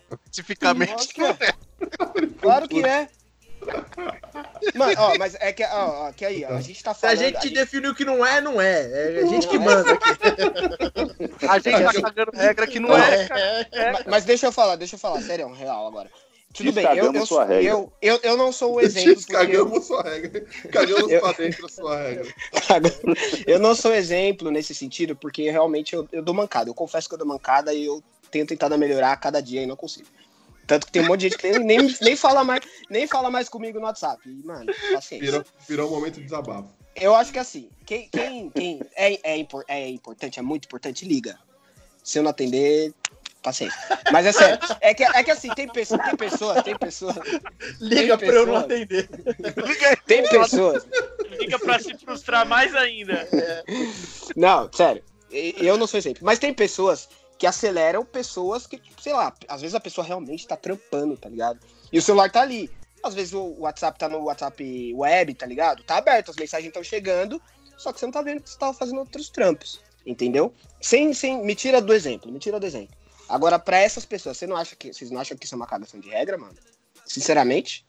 que é. Claro que é. Mano, ó, mas é que, ó, ó, que aí, ó, a gente tá Se a falando. gente define o que não é, não é. É a gente que manda aqui. A gente tá cagando regra que não é. cara. Mas, mas deixa eu falar, deixa eu falar, sério, um real agora. Tudo bem, eu, eu, sua regra. eu, eu, eu não sou o exemplo. porque Cagamos sua regra. Cagamos Eu- pra dentro a sua regra. eu não sou exemplo nesse sentido, porque realmente eu, eu dou mancada. Eu confesso que eu dou mancada e eu tenho tentado melhorar a cada dia e não consigo. Tanto que tem um monte de gente que nem, nem, fala, mais, nem fala mais comigo no WhatsApp. E, mano, paciência. Virou, virou um momento de desabafo. Eu acho que assim, quem, quem, quem é, é, impor- é importante, é muito importante, liga. Se eu não atender, paciência. Mas é sério. É que, é que assim, tem pessoas, tem pessoas, tem pessoas. Liga Tem pra eu não pessoas. atender. Tem pessoas. Fica pra se frustrar mais ainda. Não, sério. Eu não sou exemplo. Mas tem pessoas que aceleram pessoas que, tipo, sei lá, às vezes a pessoa realmente tá trampando, tá ligado? E o celular tá ali. Às vezes o WhatsApp tá no WhatsApp web, tá ligado? Tá aberto, as mensagens estão chegando, só que você não tá vendo que você tava fazendo outros trampos. Entendeu? Sem, sem. Me tira do exemplo, me tira do exemplo. Agora, pra essas pessoas, você não acha que, vocês não acham que isso é uma cagação de regra, mano? Sinceramente?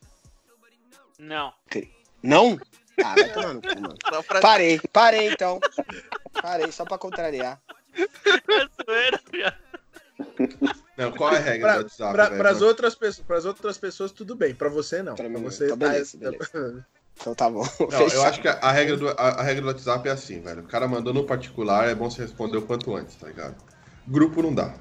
Não. Não? Ah, vai tomar no cu, mano. Parei, parei então. Parei, só pra contrariar. É zoeira, viado. Não, qual é a regra Pra, do WhatsApp? pra, velho? pras outras pessoas, pras outras pessoas, tudo bem. Pra você, não. Pra Pra, mim, você, então tá- beleza, beleza. Então tá bom. Não, eu acho que a, a regra do, a, a regra do WhatsApp é assim, velho. O cara mandou no particular, é bom você responder o quanto antes, tá ligado? Grupo não dá.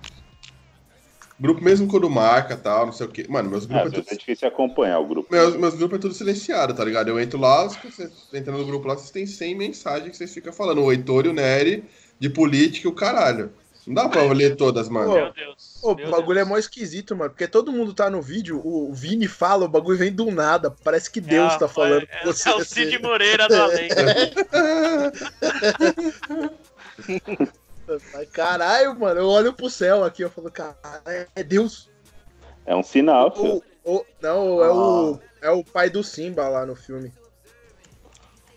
Grupo mesmo quando marca tal, não sei o quê. Mano, meus Ah, grupos é vezes é tudo. difícil acompanhar o grupo. Meus, meus grupos é tudo silenciado, tá ligado? Eu entro lá, você entra no grupo lá, vocês têm 100 mensagens que vocês ficam falando. O Heitor e o Nery, de política e o caralho. Não dá pra ler todas, mano. Pô, Meu Deus. Meu o bagulho Deus. é mó esquisito, mano. Porque todo mundo tá no vídeo, o Vini fala, o bagulho vem do nada. Parece que Deus É, tá falando é, você. É o Cid Moreira do além. Mas, Caralho, mano, eu olho pro céu aqui, eu falo, caralho, é Deus. É um sinal, filho. O, o- não, é o, é o pai do Simba lá no filme.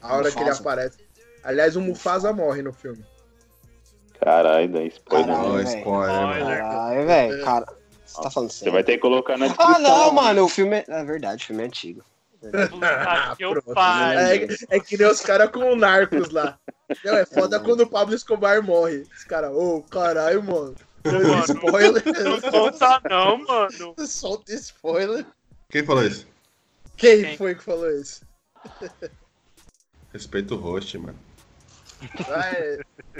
A hora que ele Mufasa. aparece. Aliás, o Mufasa morre no filme. Caralho, daí spoiler. Caralho, velho. spoiler. Caralho, velho, cara. Você tá falando Você sério? vai ter que colocar na descrição. Ah, não, mano, o filme é... é verdade, o filme é antigo. Puta que eu pariu. É, é que nem os caras com o Narcos lá. Não, é foda quando o Pablo Escobar morre. Os caras, ô, caralho, mano. Mano, Spoiler. Não conta não, mano. Solta spoiler. Quem falou isso? Quem, Quem? foi que falou isso? Respeita o host, mano.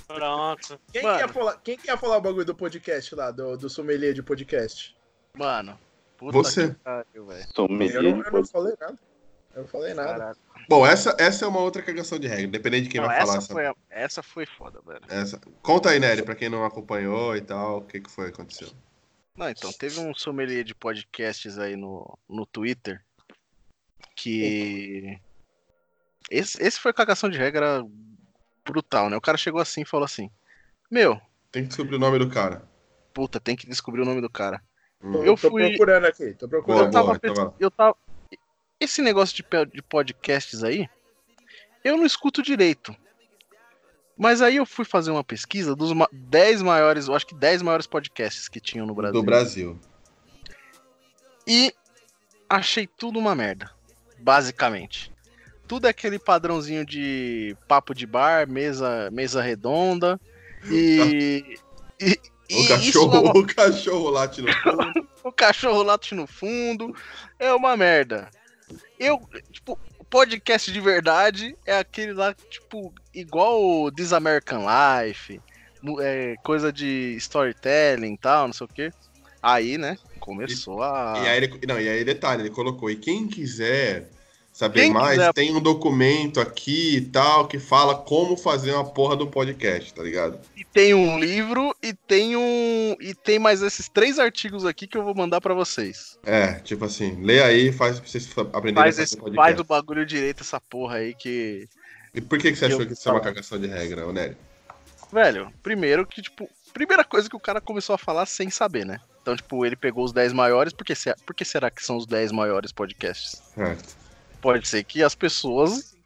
Pronto. Quem, Mano. que ia falar, quem que ia falar o bagulho do podcast lá, do, do sommelier de podcast? Mano, puta Você. que pariu, velho. Eu não, eu não falei nada. Eu não falei nada. Caralho. Bom, essa, essa é uma outra cagação de regra, independente de quem Não, vai falar essa, essa, foi, a- essa foi foda, velho. essa. Conta aí, Nery, pra quem não acompanhou e tal, o que, que foi que aconteceu. Não, então, teve um sommelier de podcasts aí no, no Twitter que. Esse, esse foi cagação de regra brutal, né? O cara chegou assim e falou assim: Meu, Tem que descobrir o nome do cara. puta, tem que descobrir o nome do cara. Hum. Eu tô fui- procurando aqui, tô Boa, procurando. eu tava, boa, então eu tava. Esse negócio de, podcasts aí, eu não escuto direito. Mas aí eu fui fazer uma pesquisa dos ma- 10 maiores, eu acho que 10 maiores podcasts que tinham no Brasil. Do Brasil. E achei tudo uma merda, basicamente. Tudo é aquele padrãozinho de papo de bar, mesa, mesa redonda e. e, O e cachorro, é o cachorro late no fundo. o cachorro late no fundo. É uma merda. Eu, tipo, o podcast de verdade é aquele lá, tipo, igual o This American Life, é, coisa de storytelling e tal, não sei o quê. Aí, né, começou a. E aí, ele, não, e aí, detalhe, ele colocou, e quem quiser saber Quem mais, quiser- tem um documento aqui e tal, que fala como fazer uma porra do podcast, tá ligado? E tem um livro e tem um. E tem mais esses três artigos aqui que eu vou mandar pra vocês. É, tipo assim, lê aí, faz pra vocês aprenderem Faz, a fazer esse, podcast. faz o bagulho direito, essa porra aí que. E por que, que você Eu achou vou que isso é uma cagação de regra, ô Nery? Velho, primeiro que, tipo, primeira coisa que o cara começou a falar sem saber, né? Então, tipo, ele pegou os 10 maiores, por que, por que será que são os 10 maiores podcasts? Certo. Pode ser que as pessoas.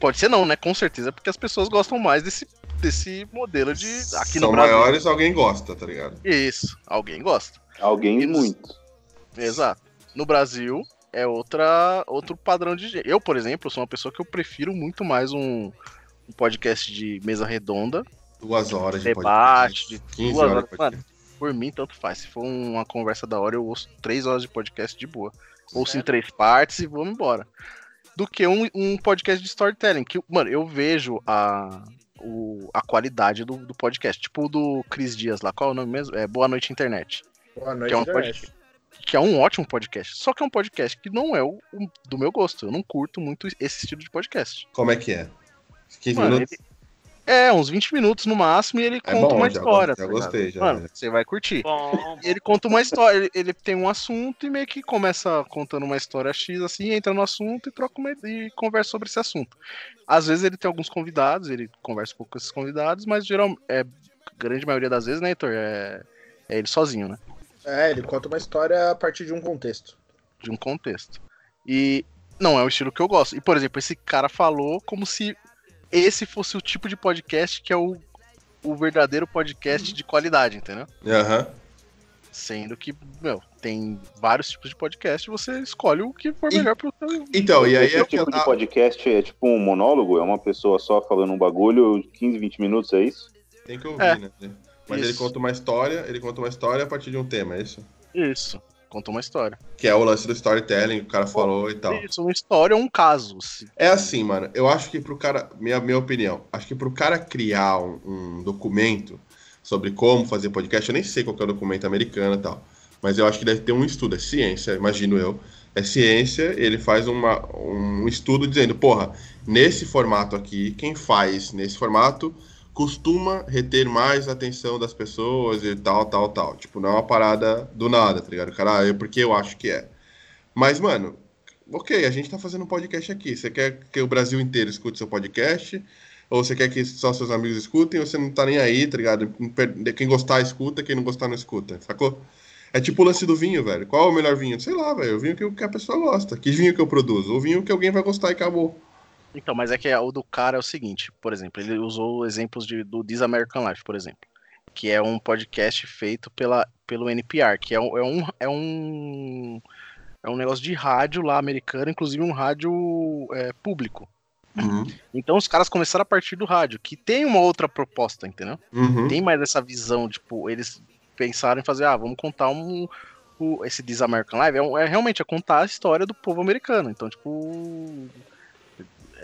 Pode ser não, né? Com certeza, porque as pessoas gostam mais desse, desse modelo de. Aqui São no Brasil. maiores, alguém gosta, tá ligado? Isso, alguém gosta. Alguém Eles- muito. Exato. No Brasil é outra, outro padrão de. Eu, por exemplo, sou uma pessoa que eu prefiro muito mais um, um podcast de mesa redonda, Duas horas de debate, podcast. de 15 duas horas horas. Mano, por mim, tanto faz. Se for uma conversa da hora, eu ouço três horas de podcast de boa. Ouço em três partes e vamos embora. Do que um, um podcast de storytelling. Que, mano, eu vejo a, o- a qualidade do, do podcast. Tipo o do Cris Dias lá. Qual é o nome mesmo? É Boa Noite Internet. Boa noite, Que é um internet. Que é um ótimo podcast. Só que é um podcast que não é o, o- do meu gosto. Eu não curto muito esse estilo de podcast. Como é que é? 15 Mano, minutos? É, uns 20 minutos no máximo e ele É conta bom, uma já história. já tá gostei, já. Mano, você vai curtir. Bom, Ele conta uma história, ele, ele tem um assunto e meio que começa contando uma história X assim, entra no assunto e troca uma, e conversa sobre esse assunto. Às vezes ele tem alguns convidados, ele conversa um pouco com esses convidados, mas geral, é grande maioria das vezes, né, Heitor? É, é ele sozinho, né? É, ele conta uma história a partir de um contexto. De um contexto. E não é o estilo que eu gosto. E, por exemplo, esse cara falou como se esse fosse o tipo de podcast que é o, o verdadeiro podcast de qualidade, entendeu? Aham. Sendo que, meu, tem vários tipos de podcast você escolhe o que for melhor pro teu. Então, e aí Esse é tipo de podcast é tipo um monólogo? É uma pessoa só falando um bagulho, 15, 20 minutos, é isso? tem que ouvir, É. né? Mas ele Isso. conta uma história, ele conta uma história a partir de um tema, é isso? Isso. Conta uma história. Que é o lance do storytelling que o cara falou e tal. Isso, uma história ou um caso. se- É assim, mano. Eu acho que pro cara. Minha, minha opinião. Acho que pro cara criar um, um documento sobre como fazer podcast, eu nem sei qual é o documento americano e tal. Mas eu acho que deve ter um estudo. É ciência, imagino eu. É ciência, ele faz uma, um estudo dizendo, porra, nesse formato aqui, quem faz nesse formato costuma reter mais a atenção das pessoas e tal, tal, tal. Tipo, não é uma parada do nada, tá ligado? Cara, ah, é porque eu acho que é. Mas, mano, ok, a gente tá fazendo um podcast aqui. Você quer que o Brasil inteiro escute seu podcast? Ou você quer que só seus amigos escutem? Ou você não tá nem aí, tá ligado? Quem gostar, escuta. Quem não gostar, não escuta. Sacou? É tipo o lance do vinho, velho. Qual é o melhor vinho? Sei lá, velho. O vinho que, que a pessoa gosta. Que vinho que eu produzo? O vinho que alguém vai gostar e acabou. Então, mas é que o do cara é o seguinte, por exemplo, ele usou exemplos de, do This American Life, por exemplo, que é um podcast feito pela, pelo NPR, que é um, é um, é um, é um negócio de rádio lá americano, inclusive um rádio é, público. Então os caras começaram a partir do rádio, que tem uma outra proposta, entendeu? Uhum. Tem mais essa visão, tipo, eles pensaram em fazer, ah, vamos contar um. o- esse This American Life é, um- é realmente é contar a história do povo americano. Então, tipo.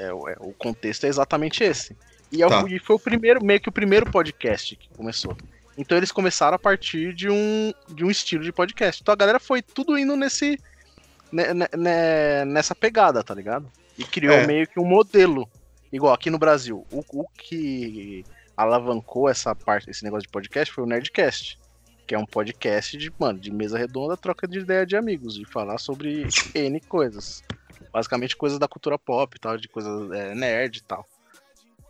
É, o- é, o contexto é exatamente esse. E, é o- Tá. e foi o primeiro, meio que o primeiro podcast que começou. Então eles começaram a partir de um, de um estilo de podcast. Então a galera foi tudo indo nesse. ne- ne- ne- nessa pegada, tá ligado? E criou É. meio que um modelo. Igual aqui no Brasil. O, o que alavancou essa parte, esse negócio de podcast foi o Nerdcast. Que é um podcast de, mano, de mesa redonda, troca de ideia de amigos, de falar sobre N coisas. Basicamente coisas da cultura pop e tal, de coisas é, nerd e tal.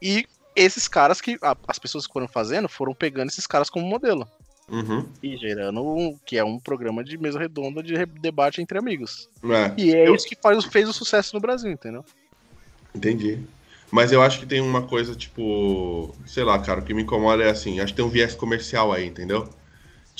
E esses caras que. a- as pessoas que foram fazendo foram pegando esses caras como modelo. Uhum. E gerando um, que é um programa de mesa redonda de debate entre amigos. É, E é Eu- isso que faz, fez o sucesso no Brasil, entendeu? entendi. Mas eu acho que tem uma coisa, tipo. Sei lá, cara, o que me incomoda é assim. Acho que tem um viés comercial aí, entendeu?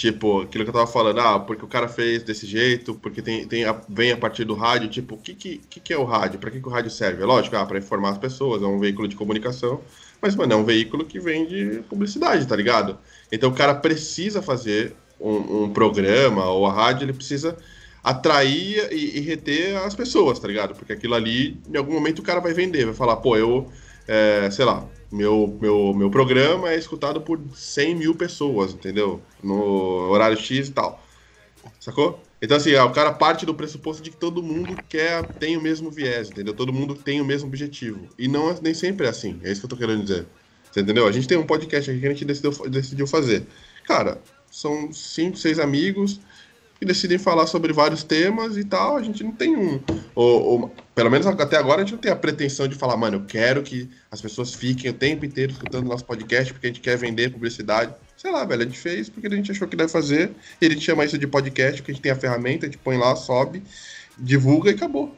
Tipo, aquilo que eu tava falando, ah, porque o cara fez desse jeito, porque tem, tem a- vem a partir do rádio, tipo, o que, que, que, é o rádio? Pra que, que o rádio serve? É lógico, ah, pra informar as pessoas, é um veículo de comunicação, mas, mano, é um veículo que vende publicidade, tá ligado? Então o cara precisa fazer um, um programa, ou a rádio, ele precisa atrair e, e reter as pessoas, tá ligado? Porque aquilo ali, em algum momento, o cara vai vender, vai falar, pô, eu, é, sei lá, meu, meu, meu programa é escutado por 100 mil pessoas, entendeu? No horário X e tal. Sacou? Então, assim, ah, o cara parte do pressuposto de que todo mundo quer, tem o mesmo viés, entendeu? Todo mundo tem o mesmo objetivo. E não é- nem sempre é assim. É isso que eu tô querendo dizer. Você entendeu? A gente tem um podcast aqui que a gente decidiu, decidiu fazer. Cara, são cinco, seis amigos que decidem falar sobre vários temas e tal. A gente não tem um. Ou, ou- pelo menos até agora a gente não tem a pretensão de falar, mano, eu quero que as pessoas fiquem o tempo inteiro escutando nosso podcast porque a gente quer vender publicidade. Sei lá, velho, a gente fez porque a gente achou que deve fazer. E a gente chama isso de podcast, porque a gente tem a ferramenta, a gente põe lá, sobe, divulga e acabou.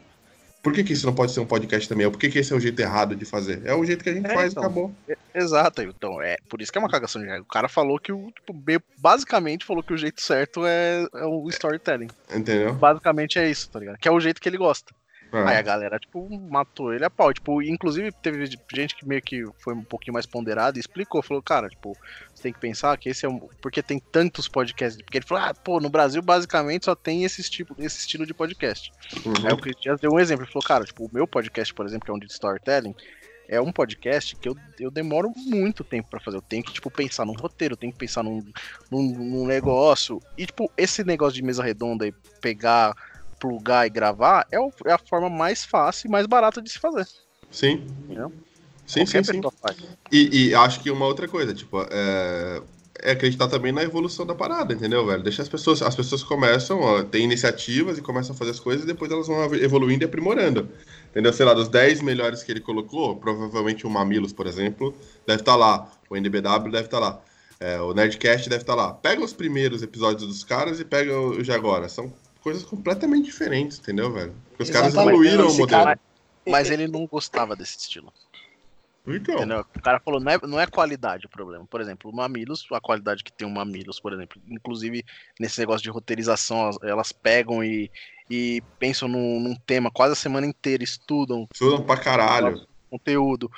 Por que, que isso não pode ser um podcast também? Por que, que esse é o jeito errado de fazer? É o jeito que a gente É, faz então. e acabou. Exato, então é por isso que é uma cagação de regra. O cara falou que o, tipo, basicamente falou que o jeito certo é, é o storytelling. Entendeu? Basicamente é isso, tá ligado? Que é o jeito que ele gosta. Ah, Aí a galera, tipo, matou ele a pau. Tipo, inclusive teve gente que meio que foi um pouquinho mais ponderada e explicou, falou, cara, tipo, você tem que pensar que esse é um. Porque tem tantos podcasts. Porque ele falou, ah, pô, no Brasil basicamente só tem esse tipo, esse estilo de podcast. uhum. Aí o Cristian deu um exemplo, ele falou, cara, tipo, o meu podcast, por exemplo, que é um de storytelling, é um podcast que eu, eu demoro muito tempo pra fazer. Eu tenho que, tipo, pensar num roteiro, eu tenho que pensar num, num, num negócio. E, tipo, esse negócio de mesa redonda e pegar, plugar e gravar é, o- é a forma mais fácil e mais barata de se fazer. Sim. Entendeu? Sim, Qualquer sim, sim. E, e acho que uma outra coisa, tipo, é, é acreditar também na evolução da parada, entendeu, velho? Deixa as pessoas, as pessoas começam, ó, tem iniciativas e começam a fazer as coisas e depois elas vão evoluindo e aprimorando. Entendeu? Sei lá, dos 10 melhores que ele colocou, provavelmente o Mamilos, por exemplo, deve estar lá. O NBW deve estar lá. É, o Nerdcast deve estar lá. Pega os primeiros episódios dos caras e pega o de agora. São coisas completamente diferentes, entendeu, velho? Porque os caras Exatamente. evoluíram o modelo. cara- Mas ele não gostava desse estilo. Então, Entendeu? O cara falou, não é, não é qualidade o problema. Por exemplo, o Mamilos, a qualidade que tem o Mamilos, por exemplo, inclusive nesse negócio de roteirização, elas, elas pegam e, e pensam num, num tema quase a semana inteira, estudam estudam pra caralho. conteúdo,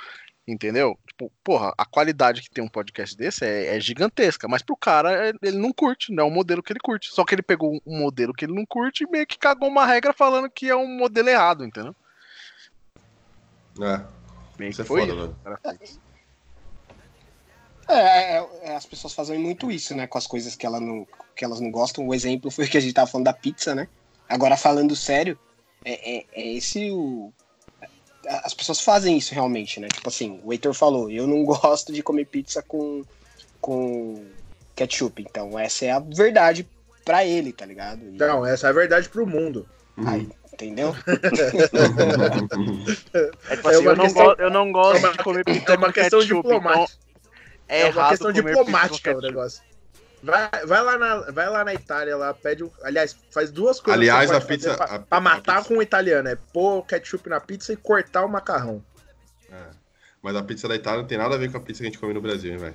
entendeu? Tipo, porra, a qualidade que tem um podcast desse é, é gigantesca, mas pro cara é- ele não curte, não é um modelo que ele curte. Só que ele pegou um modelo que ele não curte e meio que cagou uma regra falando que é um modelo errado, entendeu? É, Meio isso que é foi foda, isso. É, é, é, as pessoas fazem muito isso, né? Com as coisas que, ela não, que elas não gostam. O exemplo foi que a gente tava falando da pizza, né? Agora, falando sério, é, é, é esse o. As pessoas fazem isso realmente, né? Tipo assim, o Heitor falou, eu não gosto de comer pizza com, com ketchup. Então, essa é a verdade pra ele, tá ligado? E- Não, essa é a verdade pro mundo. Aí, entendeu? É, tipo É assim, uma eu, não questão- eu não gosto é uma- de comer pizza É uma com questão ketchup, diplomática. então É, É, uma questão diplomática o negócio. Vai, vai, lá na, vai lá na Itália, lá, pede. um- Aliás, faz duas coisas. Aliás, a pizza. Pra, a- pra a matar pizza- com o italiano, é pôr ketchup na pizza e cortar o macarrão. é. Mas a pizza da Itália não tem nada a ver com a pizza que a gente come no Brasil, hein, velho?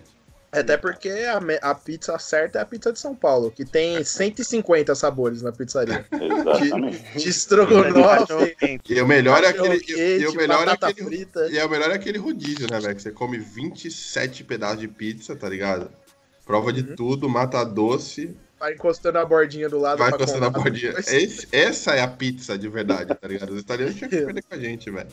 Até porque a, a pizza certa é a pizza de São Paulo, que tem 150 sabores na pizzaria. Exatamente. De estrogonofe, quente. E o melhor é aquele. cachorro E, e quente, o melhor é batata aquele. frita. E é o melhor é aquele rodízio, né, velho? Que você come 27 pedaços de pizza, tá ligado? Prova de Uhum. tudo, mata doce, Vai encostando a bordinha do lado. vai encostando a colar. bordinha. Esse- essa é a pizza de verdade, tá ligado? Os italianos tinham que perder com a gente, velho.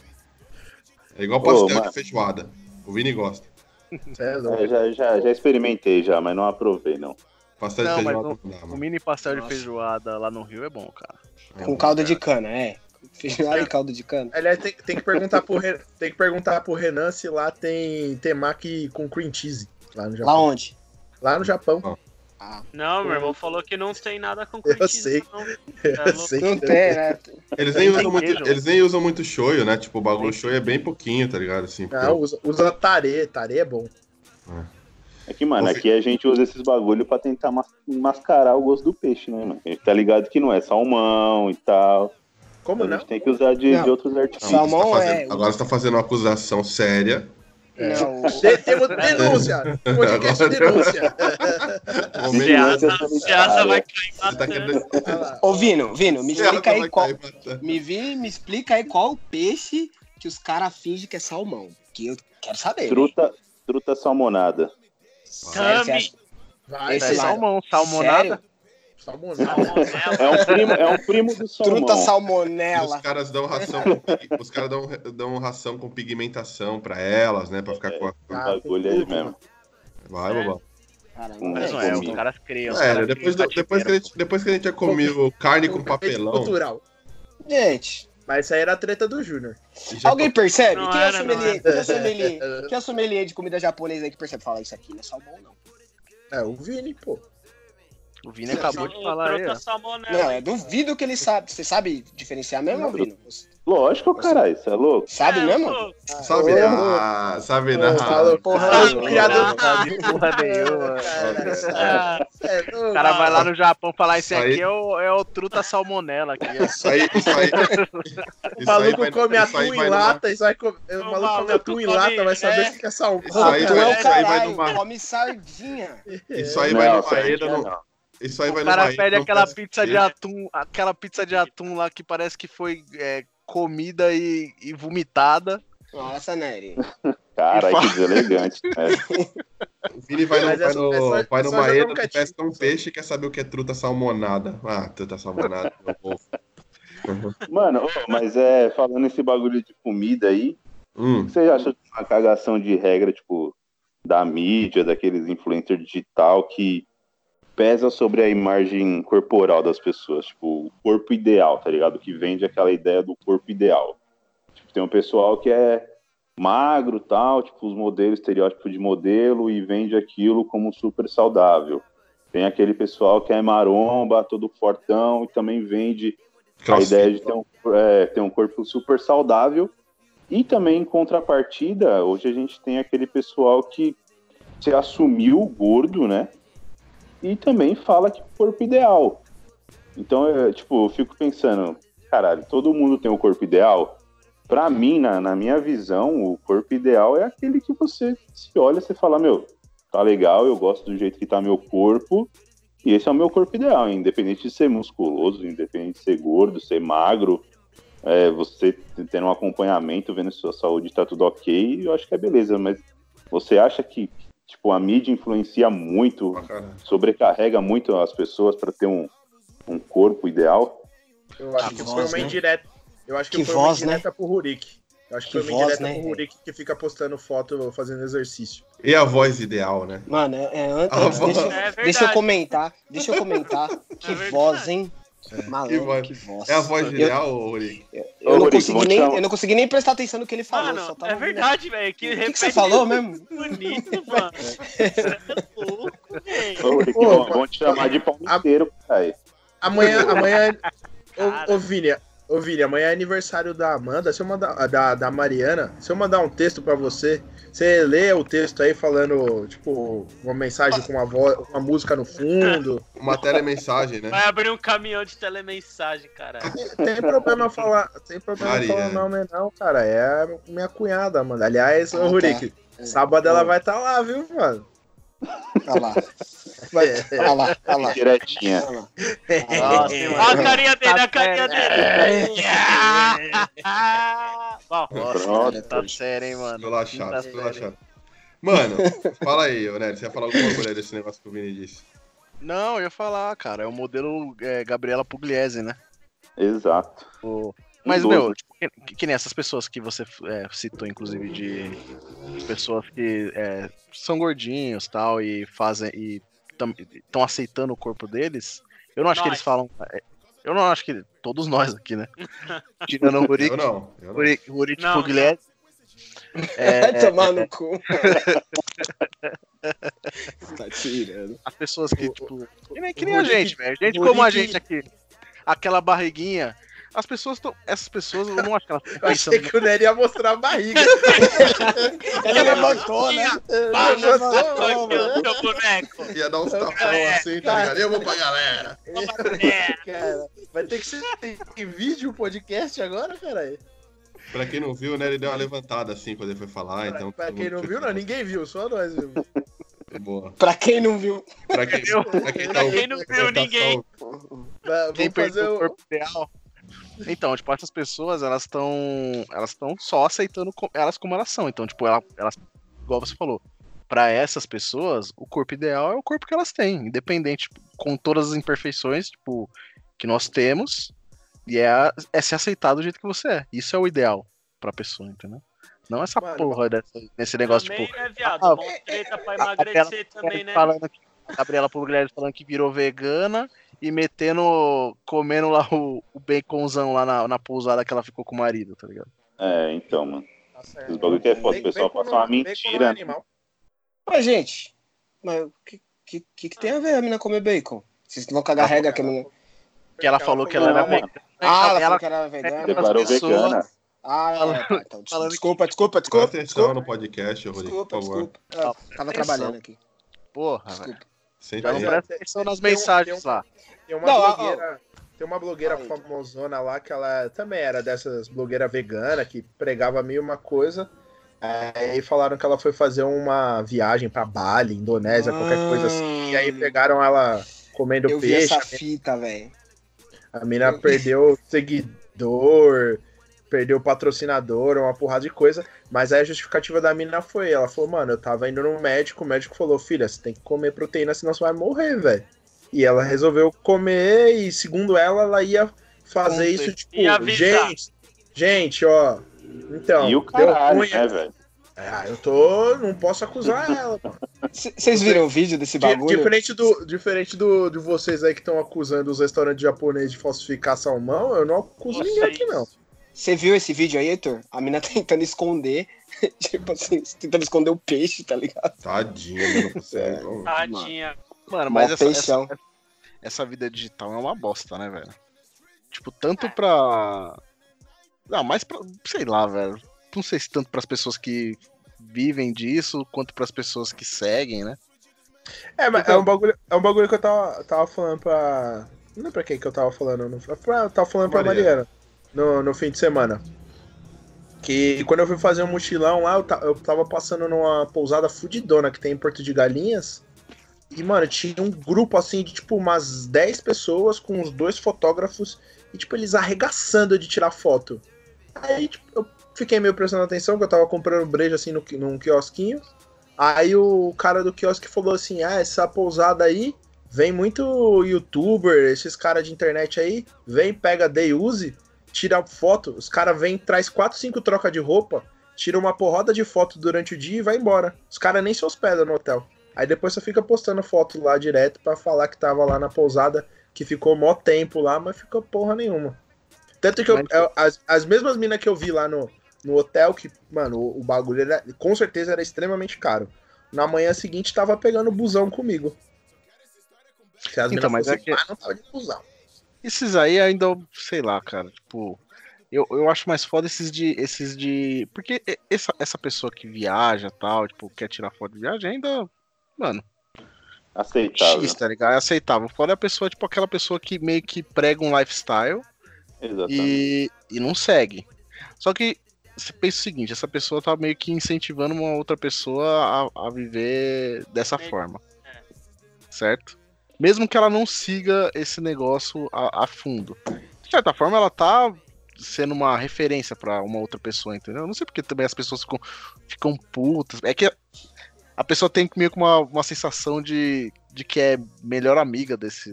É igual Ô, pastel mano. de feijoada. O Vini gosta. É. É, já, já, já experimentei já, mas não aprovei, não. Pastel Não, de mas feijoada não- não dá, O mano. mini pastel de feijoada lá no Rio é bom, cara. Com caldo de cana, é. Feijoada e caldo de cana. Aliás, tem, tem que perguntar pro Renan, tem que perguntar pro Renan se lá tem temaki com cream cheese. Lá no Lá Japão. onde? Lá no Japão. Ah, Não, meu irmão falou que não tem nada com Eu sei. não. Eu Tá sei. não tem, né? Eles nem, usam muito, eles nem usam muito shoyu, né? Tipo, o bagulho shoyu é bem pouquinho, tá ligado? Assim, porque Ah, usa, usa tare, tare é bom. É que, mano, aqui a gente usa esses bagulho pra tentar mas- mascarar o gosto do peixe, né, mano? A gente tá ligado que não é salmão e tal. Como Então a não? gente tem que usar de, Não. de outros Não, artifícios. Salmão tá fazendo- é- Agora você tá fazendo uma acusação séria. Não, De- Temos denúncia! Podcast denúncia! Seasa, Seasa vai cair tá matando. lá. Ô, Vino, Vino, me explica aí vai qual. Me, vi, me explica aí qual o peixe que os caras fingem que é salmão. Que eu quero saber. né? Truta, truta salmonada. Sério, você acha- Vai, Esse É salmão, salmonada. Sério? Salmonada. É um primo, é um primo do salmão. Truta Os salmonela. caras dão ração, com os caras dão, dão ração com pigmentação pra elas, né? Pra ficar com a... Um bagulho aí mesmo. Vai, bobão. Caramba, Mas não é, é, os caras criam. os É, caras depois, criam do- depois, que a gente, depois que a gente já comeu carne com papelão, Cultural. Gente, Mas isso aí era a treta do Júnior. alguém percebe? Não Quem é o era, não sommelier? Quem é sommelier? Quem é sommelier de comida japonesa aí que percebe falar isso aqui? Não é salmão, não. É, o Vini, pô. O Vini acabou de falar aí. Não, eu duvido que ele sabe. Você sabe diferenciar mesmo, Vino? Lógico, caralho, isso é louco. Sabe É, mesmo? Sabe, ah, sabe, ô, não. Porra, falou, não. criador Não. do Sabe porra nenhuma. É, O cara vai lá no Japão falar: Esse Isso aqui é o, é o truta salmonela aqui. ó." Isso aí, isso aí. O maluco vai, come atum em lata, isso aí come... o maluco come atum em lata, vai saber é. o que é salmão. Isso aí vai- é o isso aí vai caralho, numa- come sardinha. Isso aí Não, vai não é no- não. Isso aí vai O cara numa ilha, pede aquela pizza de atum, aquela pizza de atum lá que parece que foi é, comida e, e vomitada. Nossa, Nery. Caralho, que deselegante. É. O Vini vai, no, Mas vai, no, só- vai um ketchup, pesca um peixe e quer saber o que é truta salmonada. Ah, truta salmonada, meu povo. Mano, mas é, falando esse bagulho de comida aí, o Hum, que você acha de uma cagação de regra, tipo, da mídia, daqueles influencers digital que pesa sobre a imagem corporal das pessoas, tipo, o corpo ideal, tá ligado? Que vende aquela ideia do corpo ideal. Tipo, tem um pessoal que é magro tal, tipo os modelos, estereótipo de modelo, e vende aquilo como super saudável. Tem aquele pessoal que é maromba, todo fortão, e também vende a Crossfit. ideia de ter um, é, ter um corpo super saudável. E também, em contrapartida, hoje a gente tem aquele pessoal que se assumiu gordo, né? E também fala que corpo ideal. Então, é, tipo, eu fico pensando, caralho, todo mundo tem o corpo ideal? Pra mim, na, na minha visão, o corpo ideal é aquele que você se olha e fala, meu, tá legal, eu gosto do jeito que tá meu corpo, e esse é o meu corpo ideal, independente de ser musculoso, independente de ser gordo, ser magro, é, você tendo um acompanhamento, vendo se sua saúde tá tudo ok, eu acho que é beleza, mas você acha que tipo, a mídia influencia muito, caralho. sobrecarrega muito as pessoas para ter um, um corpo ideal? Eu acho Que que voz, foi uma né? indireta. Eu acho que, Que foi voz, uma indireta pro Rurik. Eu acho que, Que foi uma voz, indireta né? pro Rurik que fica postando foto fazendo exercício. E a voz ideal, né? Mano, é, é, antes, deixa, É deixa eu comentar. Deixa eu comentar. Que verdade. voz, hein? Malandro, Que voz. que. É a voz Eu- ideal, ô, Uri? Eu, Ô, não consegui nem, eu não consegui nem prestar atenção no que ele falou. Mano, só tava é verdade, velho. Que, O que, que você falou mesmo? Bonito, mano. Você é louco, velho. Ô, vão, te chamar de palmiteiro, cara. Amanhã, amanhã. Ô, ô Vini, ô Vini, amanhã é aniversário da Amanda. Se eu mandar. Da, da Mariana, se eu mandar um texto pra você, você lê o texto aí falando, tipo, uma mensagem com uma voz, uma música no fundo. Uma telemensagem, né? Vai abrir um caminhão de telemensagem, cara. Tem problema falar. Tem problema Mariana. falar nome, não, cara. É a minha cunhada, mano. Aliás, Ah, ô tá. Rurik, sábado ela vai estar lá, viu, mano? Olha lá. Vai, olha lá, olha lá. Direitinha. olha lá. Nossa, Olha a carinha dele, a carinha dele. Bom, Nossa, tá sério, hein, mano. Relaxado, Tá sério. relaxado. Mano, fala aí, ô Nery, você ia falar alguma coisa desse negócio que o Vini disse. Não, eu ia falar, cara, é o modelo é, Gabriela Pugliese, né? Exato. O- Mas, meu, tipo, que, que nem essas pessoas que você é, citou, inclusive, de pessoas que é, são gordinhos tal, e fazem. e estão aceitando o corpo deles. Eu não acho que Nós. eles falam. é, Eu não acho que. Todos nós aqui, né? Tirando o Rurik, Eu não, eu não. Rurik, Rurik Não, Pugliese. Vai É, tomar no cu. tá tirando. as pessoas que, tipo. Que nem, que nem a gente, velho. Gente como a gente aqui. Aquela barriguinha. As pessoas estão. Essas pessoas, eu não acho que elas estão Eu achei que o Nery ia mostrar a barriga. Ele levantou, né? Levantou, mano. o seu boneco. Ia dar uns tapão assim, tá ligado? Eu vou pra galera. É. Cara, vai ter que ser em vídeo o podcast agora, caralho. Pra quem não viu, né, ele deu uma levantada assim quando ele foi falar, então... pra quem não viu, não, ninguém viu, só nós vimos. Boa. Pra quem não viu. Pra quem, pra quem tá Pra quem não viu, ninguém. Vamos fazer perdeu o o. corpo ideal. Então, tipo, essas pessoas, elas estão. Elas estão só aceitando elas como elas são. Então, tipo, ela, elas. Igual você falou. Pra essas pessoas, o corpo ideal é o corpo que elas têm. Independente, tipo, com todas as imperfeições, tipo, que nós temos. E é, é ser aceitado do jeito que você é. Isso é o ideal pra pessoa, entendeu? Não essa Mano, porra dessa, desse negócio, Também, tipo. né, viado? ah, Mó treta pra emagrecer também, né? falando que, Gabriela Pugliese falando que virou vegana e metendo, comendo lá o, o baconzão lá na, na pousada que ela ficou com o marido, tá ligado? É, então, mano. Tá certo. Os bagulho que é foda, o pessoal passa uma com mentira, né? Mas, gente, mas o que, que, que, que tem a ver a mina comer bacon? Vocês vão cagar Ah, regra que a mina... Que ela falou que ela era Não, vegana. Ah, ela ela, falou que era vegana. Declarou vegana. Ah, é, tá, então, desculpa, desculpa, Presta desculpa, atenção desculpa, no podcast, Rodrigo, desculpa, por favor. desculpa. Ah, tava Atenção. trabalhando aqui, porra, velho. desculpa. Sem Já não tempo. presta atenção nas Tem mensagens tem um- lá. Tem uma Não, ó, blogueira. Tem uma blogueira Fala aí. famosona lá que ela também era dessas blogueiras veganas que pregava e uma coisa. Aí falaram que ela foi fazer uma viagem pra Bali, Indonésia, qualquer coisa assim. E aí pegaram ela comendo Hum. Eu vi peixe. essa fita, velho. A mina perdeu seguidor, perdeu patrocinador, uma porrada de coisa. Mas aí a justificativa da mina foi: ela falou, mano, eu tava indo no médico, o médico falou, filha, você tem que comer proteína, senão você vai morrer, velho. E ela resolveu comer, e segundo ela, ela ia fazer isso, tipo, gente, gente, ó. Então, e o deu caralho, ruim. né, velho? Ah, eu tô. Não posso acusar ela. Vocês viram o vídeo desse bagulho? Diferente, do, diferente do, de vocês aí que estão acusando os restaurantes japoneses de falsificar salmão, eu não acuso ninguém aqui, não. Você viu esse vídeo aí, Heitor? A mina tentando esconder tipo assim, tentando esconder o peixe, tá ligado? Tadinha, mano. Você, É. não. Tadinha. Mano, mas essa, essa, essa vida digital é uma bosta, né, velho? Tipo, tanto pra. Não, mais pra. Sei lá, velho. Não sei se tanto pras pessoas que vivem disso, quanto pras pessoas que seguem, né? É, mas é um bagulho, é um bagulho que eu tava, tava falando pra. Não lembro pra quem que eu tava falando. Não, pra- eu tava falando pra Mariana. No, no fim de semana. Que quando eu fui fazer um mochilão lá, eu, eu tava passando numa pousada fudidona que tem em Porto de Galinhas. E, mano, tinha um grupo assim de tipo umas 10 pessoas com uns dois fotógrafos e, tipo, eles arregaçando de tirar foto. Aí, tipo, eu fiquei meio prestando atenção, que eu tava comprando breja assim no, num quiosquinho. Aí o cara do quiosque falou assim: Ah, essa pousada aí vem muito youtuber, esses caras de internet aí, vem, pega day use, tira foto, os caras vêm, traz 4, 5 trocas de roupa, tira uma porrada de foto durante o dia e vai embora. Os caras nem se hospedam no hotel. Aí depois você fica postando foto lá direto pra falar que tava lá na pousada, que ficou mó tempo lá, mas ficou porra nenhuma. Tanto que eu- eu- as, as mesmas minas que eu vi lá no, no hotel, que, mano, o, o bagulho era, com certeza era extremamente caro. Na manhã seguinte tava pegando busão comigo. Se as Então, minas mas é que- não tava de busão. Esses aí ainda, sei lá, cara, tipo. Eu, eu acho mais foda esses de. Esses de. Porque essa, essa pessoa que viaja tal, tipo, quer tirar foto de viagem, ainda. Mano, Aceitável. X, tá ligado? É aceitável. Foda é a pessoa, tipo, aquela pessoa que meio que prega um lifestyle Exatamente. e, e não segue. Só que você pensa o seguinte, essa pessoa tá meio que incentivando uma outra pessoa a, a viver dessa forma. Certo? Mesmo que ela não siga esse negócio a, a fundo. De certa forma, ela tá sendo uma referência pra uma outra pessoa, entendeu? Eu Não sei porque também as pessoas ficam, ficam putas. É que a pessoa tem meio que uma, uma sensação de, de que é melhor amiga desse,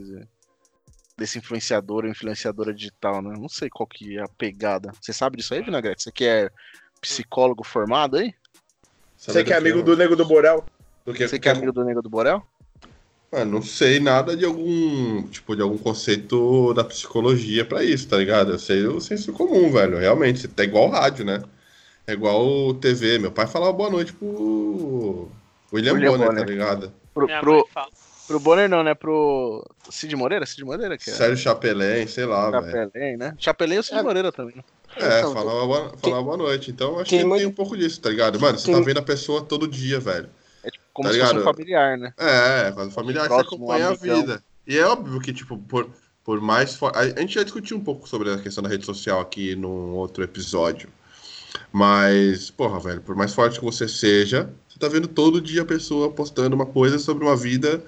desse influenciador ou influenciadora digital, né? Não sei qual que é a pegada. Você sabe disso aí, Vinagrete? Você que é psicólogo formado aí? Você que é amigo do Nego do Borel? do que, Você que é amigo do Nego do Borel? Mano, não sei nada de algum, tipo, de algum conceito da psicologia pra isso, tá ligado? Eu sei o senso comum, velho. Realmente, é igual rádio, né? É igual TV. Meu pai falava boa noite pro William, William Bonner, Bonner. tá ligado? Pro, pro, pro Bonner não, né? Pro Cid Moreira? Cid Moreira que é? Sérgio Chapelin, sei lá, velho. Chapelin, né? Chapelin ou Cid É. Moreira também. né? É, falava, boa, falava boa noite. Então, acho que tem um pouco disso, tá ligado? Mano, você tá vendo a pessoa todo dia, velho. Como Tá se fosse um familiar, né? É, quando familiar você Próximo, acompanha a amigão. vida. E é óbvio que, tipo, por, por mais. fo- A a gente já discutiu um pouco sobre a questão da rede social aqui num outro episódio. Mas, porra, velho, por mais forte que você seja, você tá vendo todo dia a pessoa postando uma coisa sobre uma vida.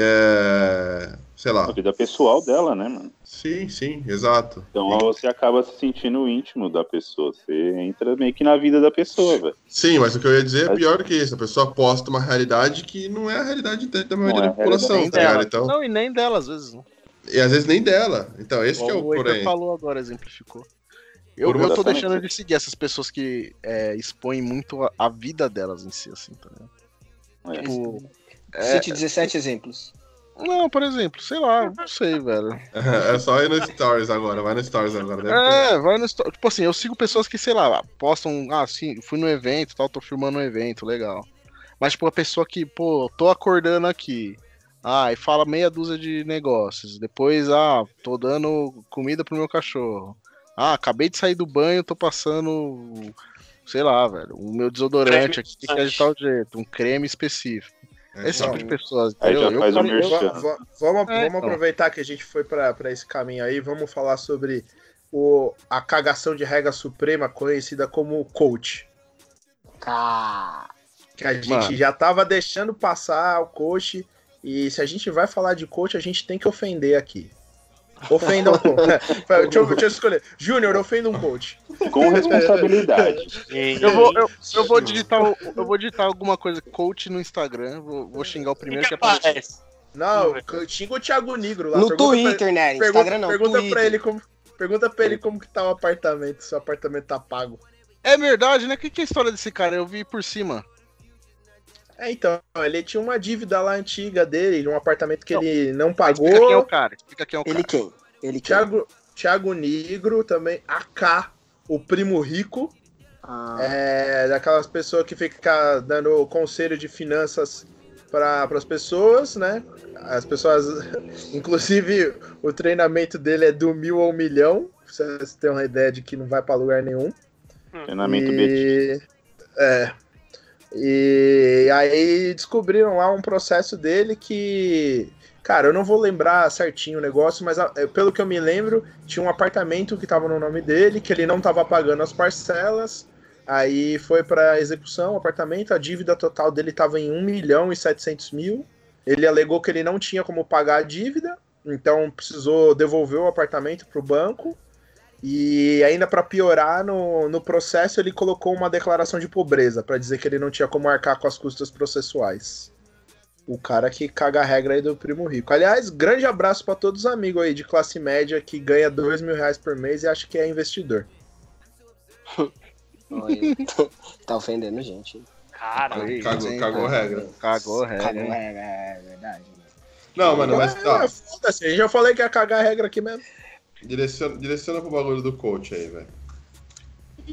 É, sei lá. A vida pessoal dela, né, mano? Sim, sim, exato. Então você acaba se sentindo íntimo da pessoa. Você entra meio que na vida da pessoa, velho. Sim, mas o que eu ia dizer é pior do que isso. A pessoa posta uma realidade que não é a realidade da da maioria Não é da a realidade população, tá ligado? dela. Então, Não, e nem dela, às vezes. Não. e às vezes nem dela. Então, esse que é o porém. falou agora, exemplificou. Eu, eu tô deixando de seguir essas pessoas que é, expõem muito a, a vida delas em si, assim, tá ligado? É. Tipo, é, Cite 17 exemplos. não, por exemplo, sei lá, não sei, velho. É só ir no Stories agora, vai no Stories agora. Deve ter. É, vai no sto- Tipo assim, eu sigo pessoas que, sei lá, postam, ah, sim, fui no evento tal, tô filmando um evento, legal. Mas, tipo, a pessoa que, pô, tô acordando aqui. Ah, e fala meia dúzia de negócios. Depois, ah, tô dando comida pro meu cachorro. Ah, acabei de sair do banho, tô passando, sei lá, velho, o meu desodorante aqui que é de tal jeito, um creme específico. É, Esse então, tipo de pessoas. Aí já faz o cara- merchan. Va- va- vamos É, vamos então. aproveitar que a gente foi pra pra esse caminho aí, vamos falar sobre o, a cagação de regra suprema conhecida como coach. Ah, Que a gente Mano. já tava deixando passar o coach. E se a gente vai falar de coach, a gente tem que ofender aqui. Ofenda um coach. deixa, eu, deixa eu escolher. Júnior, ofenda um coach. Com responsabilidade. Eu vou, eu, eu vou digitar, eu vou digitar alguma coisa, coach no Instagram, vou, vou xingar o primeiro que que aparece. aparece? Não, xinga o Thiago Negro lá. no Pergunta pra- Twitter, né? Pergunta, Instagram não, pergunta Twitter. pra ele como. Pergunta pra ele como que tá o apartamento, se o apartamento tá pago. É verdade, né? O que, que é a história desse cara? Eu vi por cima. É, então, ele tinha uma dívida lá antiga dele, de um apartamento que Não. ele não Explica quem é o pagou. cara. Explica quem é o Ele cara. quem? Ele quem? Thiago, Thiago Negro também, AK, o primo rico. Ah, É daquelas pessoas que fica dando conselho de finanças para as pessoas, né? As pessoas, inclusive, o treinamento dele é do mil ao milhão. pra Vocês têm uma ideia de que não vai para lugar nenhum. Treinamento Betis. É. E aí descobriram lá um processo dele que. Cara, eu não vou lembrar certinho o negócio, mas ah, pelo que eu me lembro, tinha um apartamento que tava no nome dele, que ele não tava pagando as parcelas. Aí foi para execução o apartamento, a dívida total dele tava em 1 milhão e 700 mil. Ele alegou que ele não tinha como pagar a dívida, então precisou devolver o apartamento pro banco. E ainda para piorar no, no processo, ele colocou uma declaração de pobreza para dizer que ele não tinha como arcar com as custas processuais. O cara que caga a regra aí do primo rico. Aliás, grande abraço para todos os amigos aí de classe média que ganha dois mil reais por mês e acha que é investidor. olha, tá ofendendo gente. Cara, Aí, Cagou, hein, cagou regra. Cagou regra. Cagou, hein? é, é verdade. Não, mano, mas tá. É, foda-se, eu já falei que ia cagar a regra aqui mesmo. Direciona, direciona pro bagulho do coach aí, velho.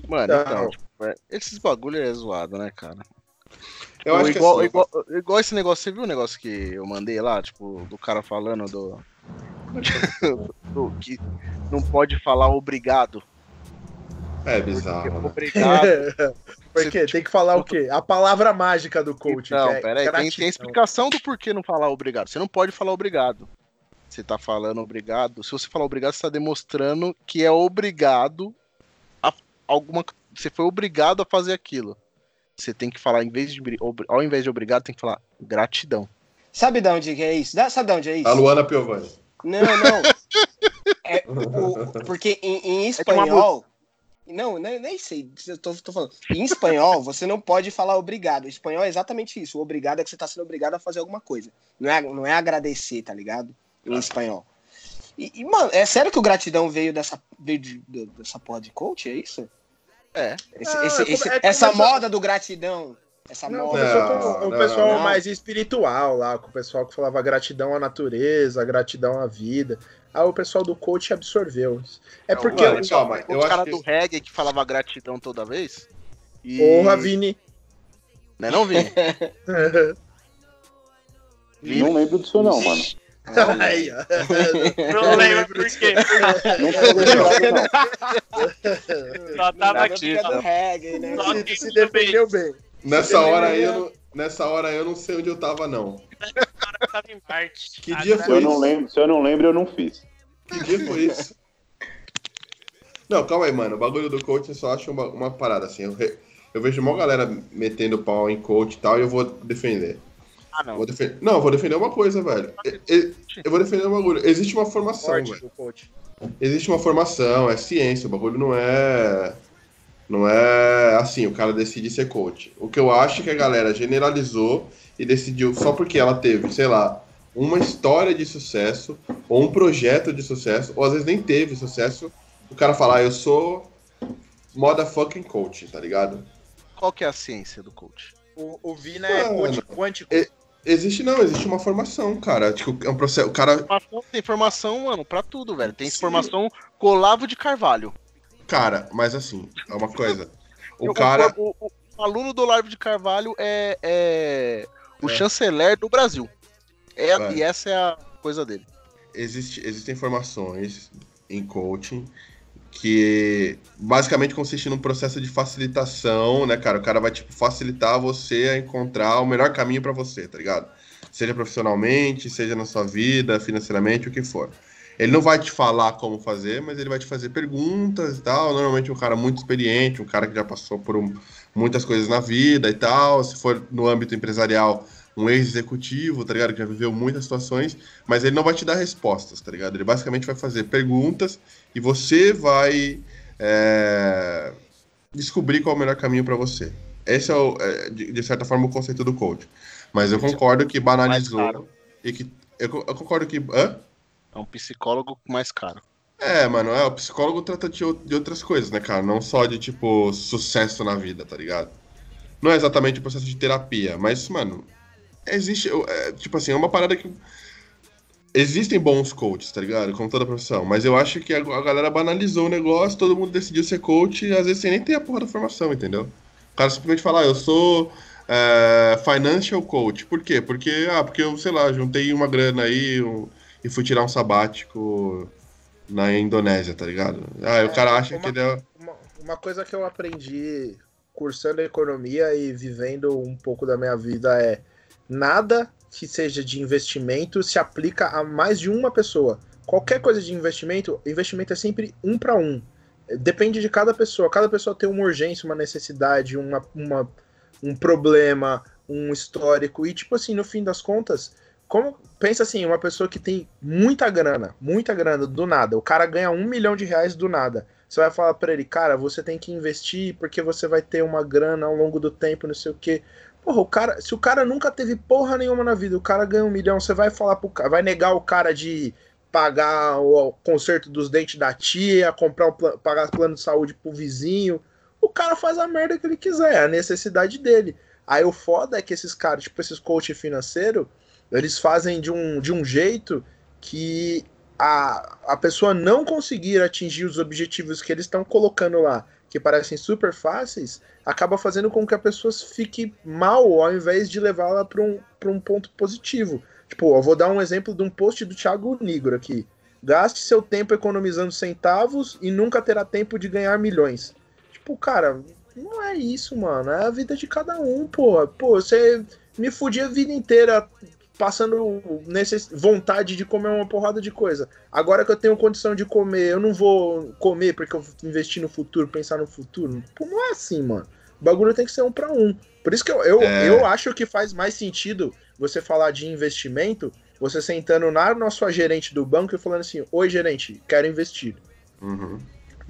Mano, então, tipo, é, esses bagulho é zoado, né, cara? Eu Tipo, acho que igual, assim, igual, igual esse negócio, você viu o negócio que eu mandei lá, tipo, do cara falando do. do que não pode falar obrigado. é bizarro, né? Obrigado. Por quê? Tem que falar o quê? A palavra mágica do coach. Não, que é peraí, tem, tem explicação do porquê não falar obrigado. Você não pode falar obrigado. Você tá falando obrigado. Se você falar obrigado, você tá demonstrando que é obrigado a alguma. Você foi obrigado a fazer aquilo. Você tem que falar, em vez de, ao invés de obrigado, tem que falar gratidão. Sabe de onde é isso? Dá- Sabe de onde é isso? A Luana Piovani. Não, não. É, o- porque em, em uma espanhol. Não, nem, nem sei. Eu tô, tô falando. Em espanhol, você não pode falar obrigado. Em espanhol é exatamente isso. O obrigado é que você tá sendo obrigado a fazer alguma coisa. Não é, não é agradecer, tá ligado? Em espanhol. E, e, mano, é sério que o gratidão veio dessa, veio de- de- dessa porra de coach? É isso? É. Esse- Ah, esse- come- esse- é essa começou- moda do gratidão. Essa Não, moda. Não, com o não, pessoal não. mais espiritual lá, com o pessoal que falava gratidão à natureza, gratidão à vida. Aí o pessoal do coach absorveu. É Não, porque. mano, o- calma, eu Os acho caras que... do reggae que falava gratidão toda vez. E... Porra, Vini. Né, não, Vini? Não lembro disso não, mano. Aí, ó. não lembro por quê. Só tava aqui, né? Só Se, que se defendeu bem. Nessa hora aí, eu não... Nessa hora eu não sei onde eu tava, não. cara tava em Marte. Que dia Se foi eu não isso? lembro, se eu não lembro, eu não fiz. Que dia foi isso? Não, calma aí, mano. O bagulho do coach eu só acho uma, uma parada assim. Eu, re- eu vejo uma galera metendo pau em coach e tal, e eu vou defender. Ah, não. Vou defen- Não, eu vou defender uma coisa, velho. Eu vou defender um bagulho. Existe uma formação, Forte velho. Existe uma formação, é ciência. O bagulho não é. Não é assim, o cara decide ser coach. O que eu acho é que a galera generalizou e decidiu só porque ela teve, sei lá, uma história de sucesso, ou um projeto de sucesso, ou às vezes nem teve sucesso, o cara falar, ah, eu sou motherfucking coach, tá ligado? Qual que é a ciência do coach? O, o Vina é Mano. coach quântico. É- Existe não, existe uma formação, cara. Tipo, é um processo. O cara. Tem informação, mano, pra tudo, velho. Tem informação com Olavo de Carvalho. Cara, mas assim, é uma coisa. O Eu- cara. O, o- o aluno do Olavo de Carvalho é, é o É. chanceler do Brasil. É, É. E essa é a coisa dele. existe, existem informações em coaching que basicamente consiste num processo de facilitação, né, cara? O cara vai, tipo, facilitar você a encontrar o melhor caminho pra você, tá ligado? Seja profissionalmente, seja na sua vida, financeiramente, o que for. Ele não vai te falar como fazer, mas ele vai te fazer perguntas e tal. Normalmente um cara muito experiente, um cara que já passou por um- muitas coisas na vida e tal. Se for no âmbito empresarial, um ex-executivo, tá ligado? Que já viveu muitas situações, mas ele não vai te dar respostas, tá ligado? Ele basicamente vai fazer perguntas e você vai é, descobrir qual é o melhor caminho pra você. Esse é, o, é, de, certa forma, o conceito do coach. Mas eu concordo que banalizou e que. Eu, eu concordo que. Hã? É um psicólogo mais caro. É, mano, é, o psicólogo trata de, de outras coisas, né, cara? Não só de, tipo, sucesso na vida, tá ligado? Não é exatamente o processo de terapia, mas, mano, existe, é, tipo assim, é uma parada que... existem bons coaches, tá ligado? Como toda profissão. Mas eu acho que a, a galera banalizou o negócio, todo mundo decidiu ser coach, e às vezes sem nem ter a porra da formação, entendeu? O cara simplesmente fala, ah, eu sou é, financial coach. Por quê? Porque, ah, porque eu, sei lá, juntei uma grana aí um, e fui tirar um sabático na Indonésia, tá ligado? Ah, o cara acha uma, que ele é. Uma, uma coisa que eu aprendi cursando economia e vivendo um pouco da minha vida é nada que seja de investimento se aplica a mais de uma pessoa. Qualquer coisa de investimento, investimento é sempre um para um. Depende de cada pessoa. Cada pessoa tem uma urgência, uma necessidade, uma, uma, um problema, um histórico. E, tipo assim, no fim das contas, como pensa assim, uma pessoa que tem muita grana, muita grana do nada, o cara ganha um milhão de reais do nada. Você vai falar para ele, cara, você tem que investir porque você vai ter uma grana ao longo do tempo, não sei o quê. Porra, o cara, se o cara nunca teve porra nenhuma na vida, o cara ganha um milhão, você vai falar pro cara, vai negar o cara de pagar o conserto dos dentes da tia, comprar um, pagar plano de saúde pro vizinho. O cara faz a merda que ele quiser, é a necessidade dele. Aí o foda é que esses caras, tipo esses coach financeiro, eles fazem de um, de um jeito que a, a pessoa não conseguir atingir os objetivos que eles estão colocando lá que parecem super fáceis, acaba fazendo com que a pessoa fique mal ao invés de levá-la para um, um ponto positivo. Tipo, eu vou dar um exemplo de um post do Thiago Nigro aqui. Gaste seu tempo economizando centavos e nunca terá tempo de ganhar milhões. Tipo, cara, não é isso, mano. É a vida de cada um, pô. Pô, você me fudia a vida inteira passando necess... vontade de comer uma porrada de coisa. Agora que eu tenho condição de comer, eu não vou comer porque eu investi no futuro, pensar no futuro. Pô, não é assim, mano. O bagulho tem que ser um para um. Por isso que eu, eu, é... eu acho que faz mais sentido você falar de investimento, você sentando na, na sua gerente do banco e falando assim: Oi, gerente, quero investir. Uhum.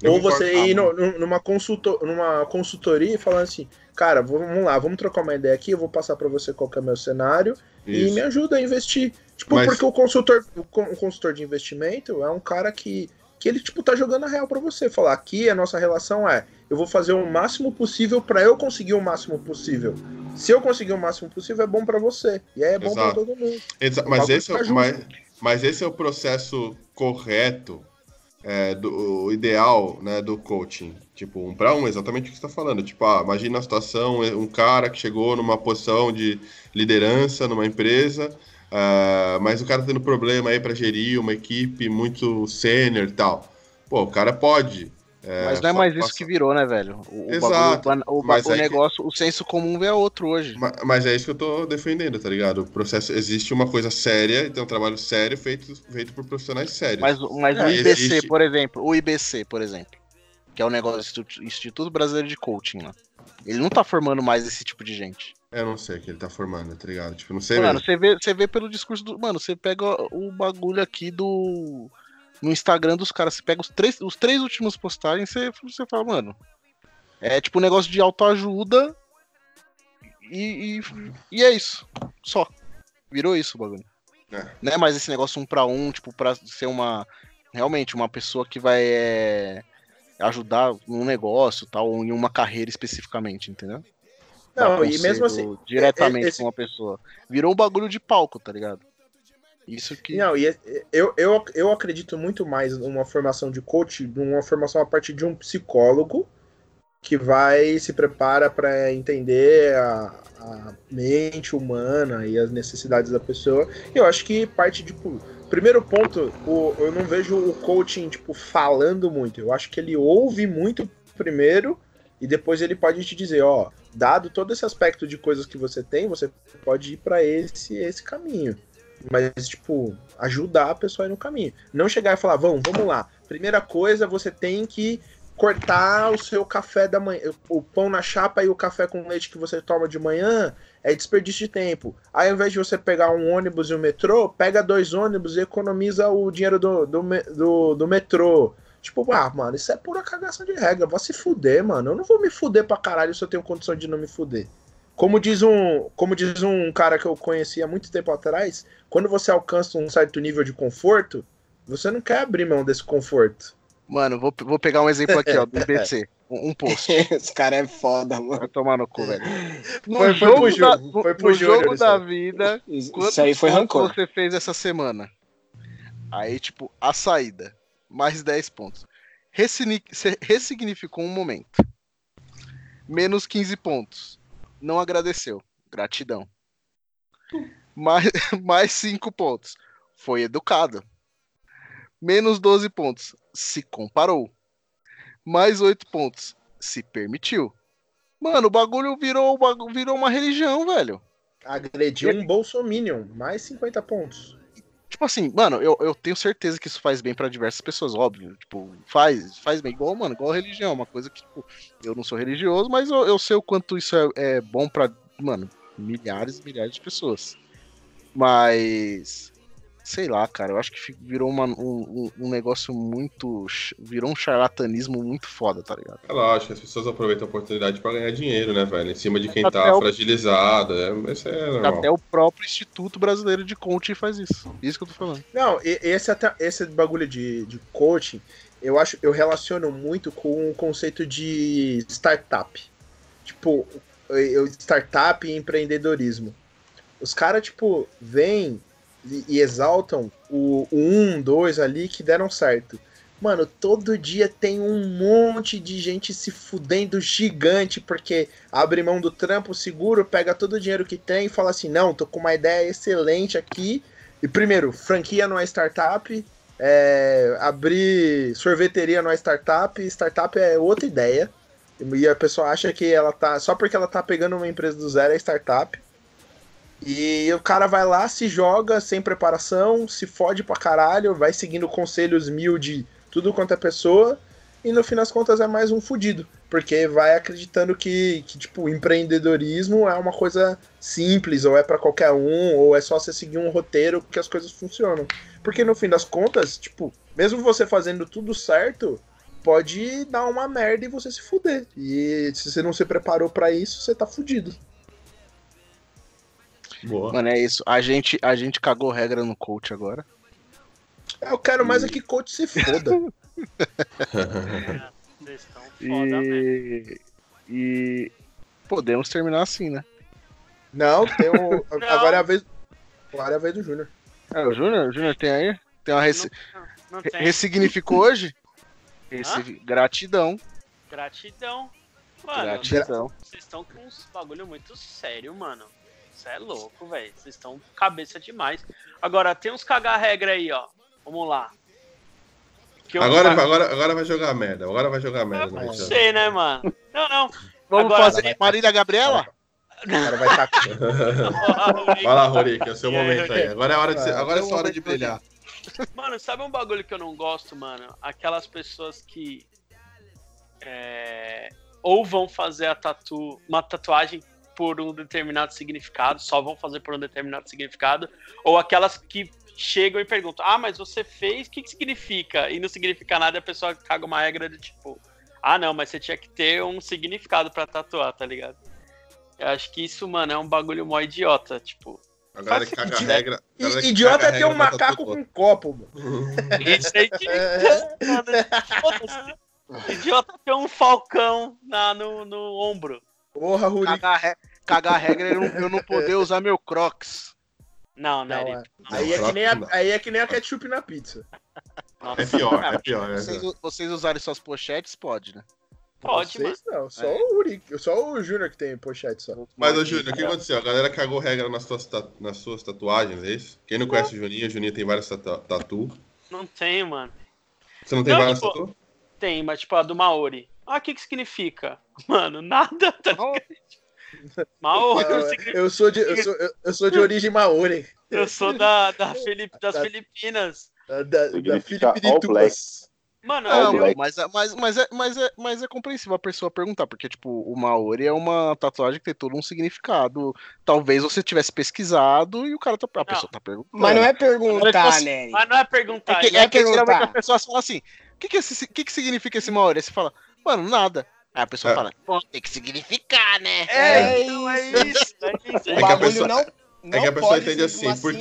Ou você ir no, numa, consultor, numa consultoria e falando assim: Cara, vamos lá, vamos trocar uma ideia aqui, eu vou passar para você qual é o meu cenário isso. e me ajuda a investir. Tipo, Mas... porque o consultor, o consultor de investimento é um cara que, que ele, tipo, tá jogando a real para você. Falar, aqui a nossa relação é, eu vou fazer o máximo possível para eu conseguir o máximo possível. Se eu conseguir o máximo possível, é bom para você. E aí é bom para todo mundo. Exa mas, esse é, mas, mas esse é o processo correto é, do ideal né, do coaching. Tipo, um para um, exatamente o que você está falando. Tipo, ah, imagina a situação, um cara que chegou numa posição de liderança numa empresa, uh, mas o cara tá tendo problema aí para gerir uma equipe muito sênior e tal. Pô, o cara pode. É, mas não é mais passa... isso que virou, né, velho? O, Exato. O, o, o negócio, que... o senso comum é outro hoje. Mas, mas, é isso que eu tô defendendo, tá ligado? O processo, existe uma coisa séria, tem um trabalho sério feito, feito por profissionais sérios. Mas, mas é, o IBC, existe... por exemplo, o IBC, por exemplo, que é o negócio do Instituto Brasileiro de Coaching lá. Ele não tá formando mais esse tipo de gente. Eu não sei o que ele tá formando, tá ligado? Tipo, não sei Mano, você vê, você vê pelo discurso do. Mano, você pega o bagulho aqui do. No Instagram dos caras, você pega os três, os três últimos postagens, você, você fala, mano. É tipo um negócio de autoajuda. E, e, e é isso. Só. Virou isso o bagulho. É. Não é mais esse negócio um pra um, tipo, pra ser uma. Realmente, uma pessoa que vai. É ajudar num negócio tal, ou em uma carreira especificamente, entendeu? Não, e mesmo assim. Diretamente esse... com uma pessoa. Virou um bagulho de palco, tá ligado? Isso que. Não, e é, eu, eu, eu acredito muito mais numa formação de coach, numa formação a partir de um psicólogo que vai se prepara para entender a, a, mente humana e as necessidades da pessoa. Eu acho que parte de. Tipo, Primeiro ponto, o, eu não vejo o coaching, tipo, falando muito. Eu acho que ele ouve muito primeiro e depois ele pode te dizer, ó, dado todo esse aspecto de coisas que você tem, você pode ir para esse esse caminho. Mas, tipo, ajudar a pessoa a ir no caminho. Não chegar e falar, vamos, vamos lá. Primeira coisa, você tem que cortar o seu café da manhã, o pão na chapa e o café com leite que você toma de manhã é desperdício de tempo. Aí, ao invés de você pegar um ônibus e um metrô, pega dois ônibus e economiza o dinheiro do, do, do, do metrô. Tipo, ah, mano, isso é pura cagação de regra. Vou se fuder, mano. Eu não vou me fuder pra caralho se eu tenho condição de não me fuder. Como diz um, como diz um cara que eu conheci há muito tempo atrás, quando você alcança um certo nível de conforto, você não quer abrir mão desse conforto. Mano, vou, vou pegar um exemplo aqui, ó, do IBC. Um, um post. Esse cara é foda, mano. Vai tomar no cu, velho. No foi, jogo, foi pro, da, foi pro no jogo da vida, isso aí foi rancor. você fez essa semana? Aí, tipo, a saída, mais 10 pontos. Ressignificou um momento. Menos 15 pontos. Não agradeceu. Gratidão. Mais, mais 5 pontos. Foi educado. Menos 12 pontos. Se comparou. Mais 8 pontos. Se permitiu. Mano, o bagulho virou, virou uma religião, velho. Agrediu um Bolsominion, mais 50 pontos. Tipo assim, mano, eu, eu tenho certeza que isso faz bem pra diversas pessoas, óbvio. Tipo, faz, faz bem. Igual, mano, igual religião. Uma coisa que, tipo, eu não sou religioso, mas eu, eu sei o quanto isso é, é bom pra, mano, milhares e milhares de pessoas. Mas. Sei lá, cara, eu acho que virou uma- um, um- negócio muito. Virou um charlatanismo muito foda, tá ligado? É lógico, as pessoas aproveitam a oportunidade pra ganhar dinheiro, né, velho? Em cima de quem Até tá o- fragilizado. É, isso é normal. Até o próprio Instituto Brasileiro de Coaching faz isso. Isso que eu tô falando. Não, esse, até- esse bagulho de, de coaching, eu acho, eu relaciono muito com o conceito de startup. Tipo, startup e empreendedorismo. Os caras, tipo, vêm e, exaltam o, o 1, 2 ali que deram certo. Mano, todo dia tem um monte de gente se fudendo gigante porque abre mão do trampo seguro, pega todo o dinheiro que tem e fala assim: não, tô com uma ideia excelente aqui. E primeiro, franquia não é startup, é, abrir sorveteria não é startup, startup é outra ideia. E a pessoa acha que ela tá. Só porque ela tá pegando uma empresa do zero é startup. E o cara vai lá, se joga sem preparação, se fode pra caralho, vai seguindo conselhos mil de tudo quanto é pessoa, e no fim das contas é mais um fudido. Porque vai acreditando que, que tipo, empreendedorismo é uma coisa simples, ou é pra qualquer um, ou é só você seguir um roteiro que as coisas funcionam. Porque no fim das contas, tipo, mesmo você fazendo tudo certo, pode dar uma merda e você se fuder. E se você não se preparou pra isso, você tá fudido. Boa. Mano, é isso. A gente, a gente cagou regra no coach agora. Eu quero mais é que coach se foda. É, Vocês estão foda mesmo. E, e podemos terminar assim, né? Não, tem um. Agora é a vez. Agora é a vez do Júnior. É, o Júnior, o Júnior tem aí? Tem uma Não, não tem. ressignificou hoje? Resi- Gratidão. Gratidão. Mano, Gratidão. vocês estão com uns bagulho muito sério, mano. Você é louco, velho. Vocês estão cabeça demais. Agora, tem uns cagar-regra aí, ó. Vamos lá. Agora, agora, agora vai jogar merda. Agora vai jogar merda. Não sei, né, mano? Não, não. Vamos Agora- fazer Marília Gabriela? O cara vai estar. Vai lá, Rorik, é o seu momento aí. Agora é hora de, ser- agora é sua hora de brilhar. Mano, sabe um bagulho que eu não gosto, mano? Aquelas pessoas que. é, ou vão fazer a tatu, uma tatuagem por um determinado significado, só vão fazer por um determinado significado, ou aquelas que chegam e perguntam: Ah, mas você fez, o que, que significa? E não significa nada, e a pessoa caga uma regra de tipo: Ah, não, mas você tinha que ter um significado pra tatuar, tá ligado? Eu acho que isso, mano, é um bagulho mó idiota, tipo. A galera que caga a regra. a galera que Idiota caga é ter um macaco com um copo, mano. Isso aí que É. Foda-se. Idiota tem um falcão na, no, no ombro. Porra, Ruri. Cagar, re- cagar regra é eu não, eu não poder usar meu Crocs. Não, Não, né? é. Aí, é que nem a, aí é que nem a ketchup na pizza. Nossa, É pior, é pior. É Vocês, pior. vocês usarem suas pochetes, pode, né? pode, mano. Vocês não, só o Ruri. Só o Júnior que tem pochete só. Mas, ô Júnior, o que aconteceu? A galera cagou regra nas suas, nas suas tatuagens, é isso? Quem não conhece o Juninho, o Juninho tem várias tatu. tatu. Não tem, mano. Você não tem Não, várias tipo, tatu? Tem, mas tipo a do Maori. Ah, o que que significa? Mano, nada, tá ligado? Maori não significa. Eu sou de, eu sou, eu, sou de origem maori. Eu sou da, da Filip, das Da- Filipinas. Da, da, da Filipinituas. Mano, Não, eu, mas, é- mas, mas, é, mas, é, mas é compreensível a pessoa perguntar, porque, tipo, o Maori é uma tatuagem que tem todo um significado. Talvez você tivesse pesquisado e o cara tá. A pessoa tá perguntando. Mas não é perguntar, assim, Nery. mas não é perguntar. É que, é é que geralmente perguntar. as pessoas falam assim: o que, que, esse- que, que significa esse Maori? Aí você fala, mano, nada. Aí a pessoa É. fala, pô, tem que significar, né? É, É então é isso. é que a bagulho pessoa- não, não que a pessoa entende uma assim, por-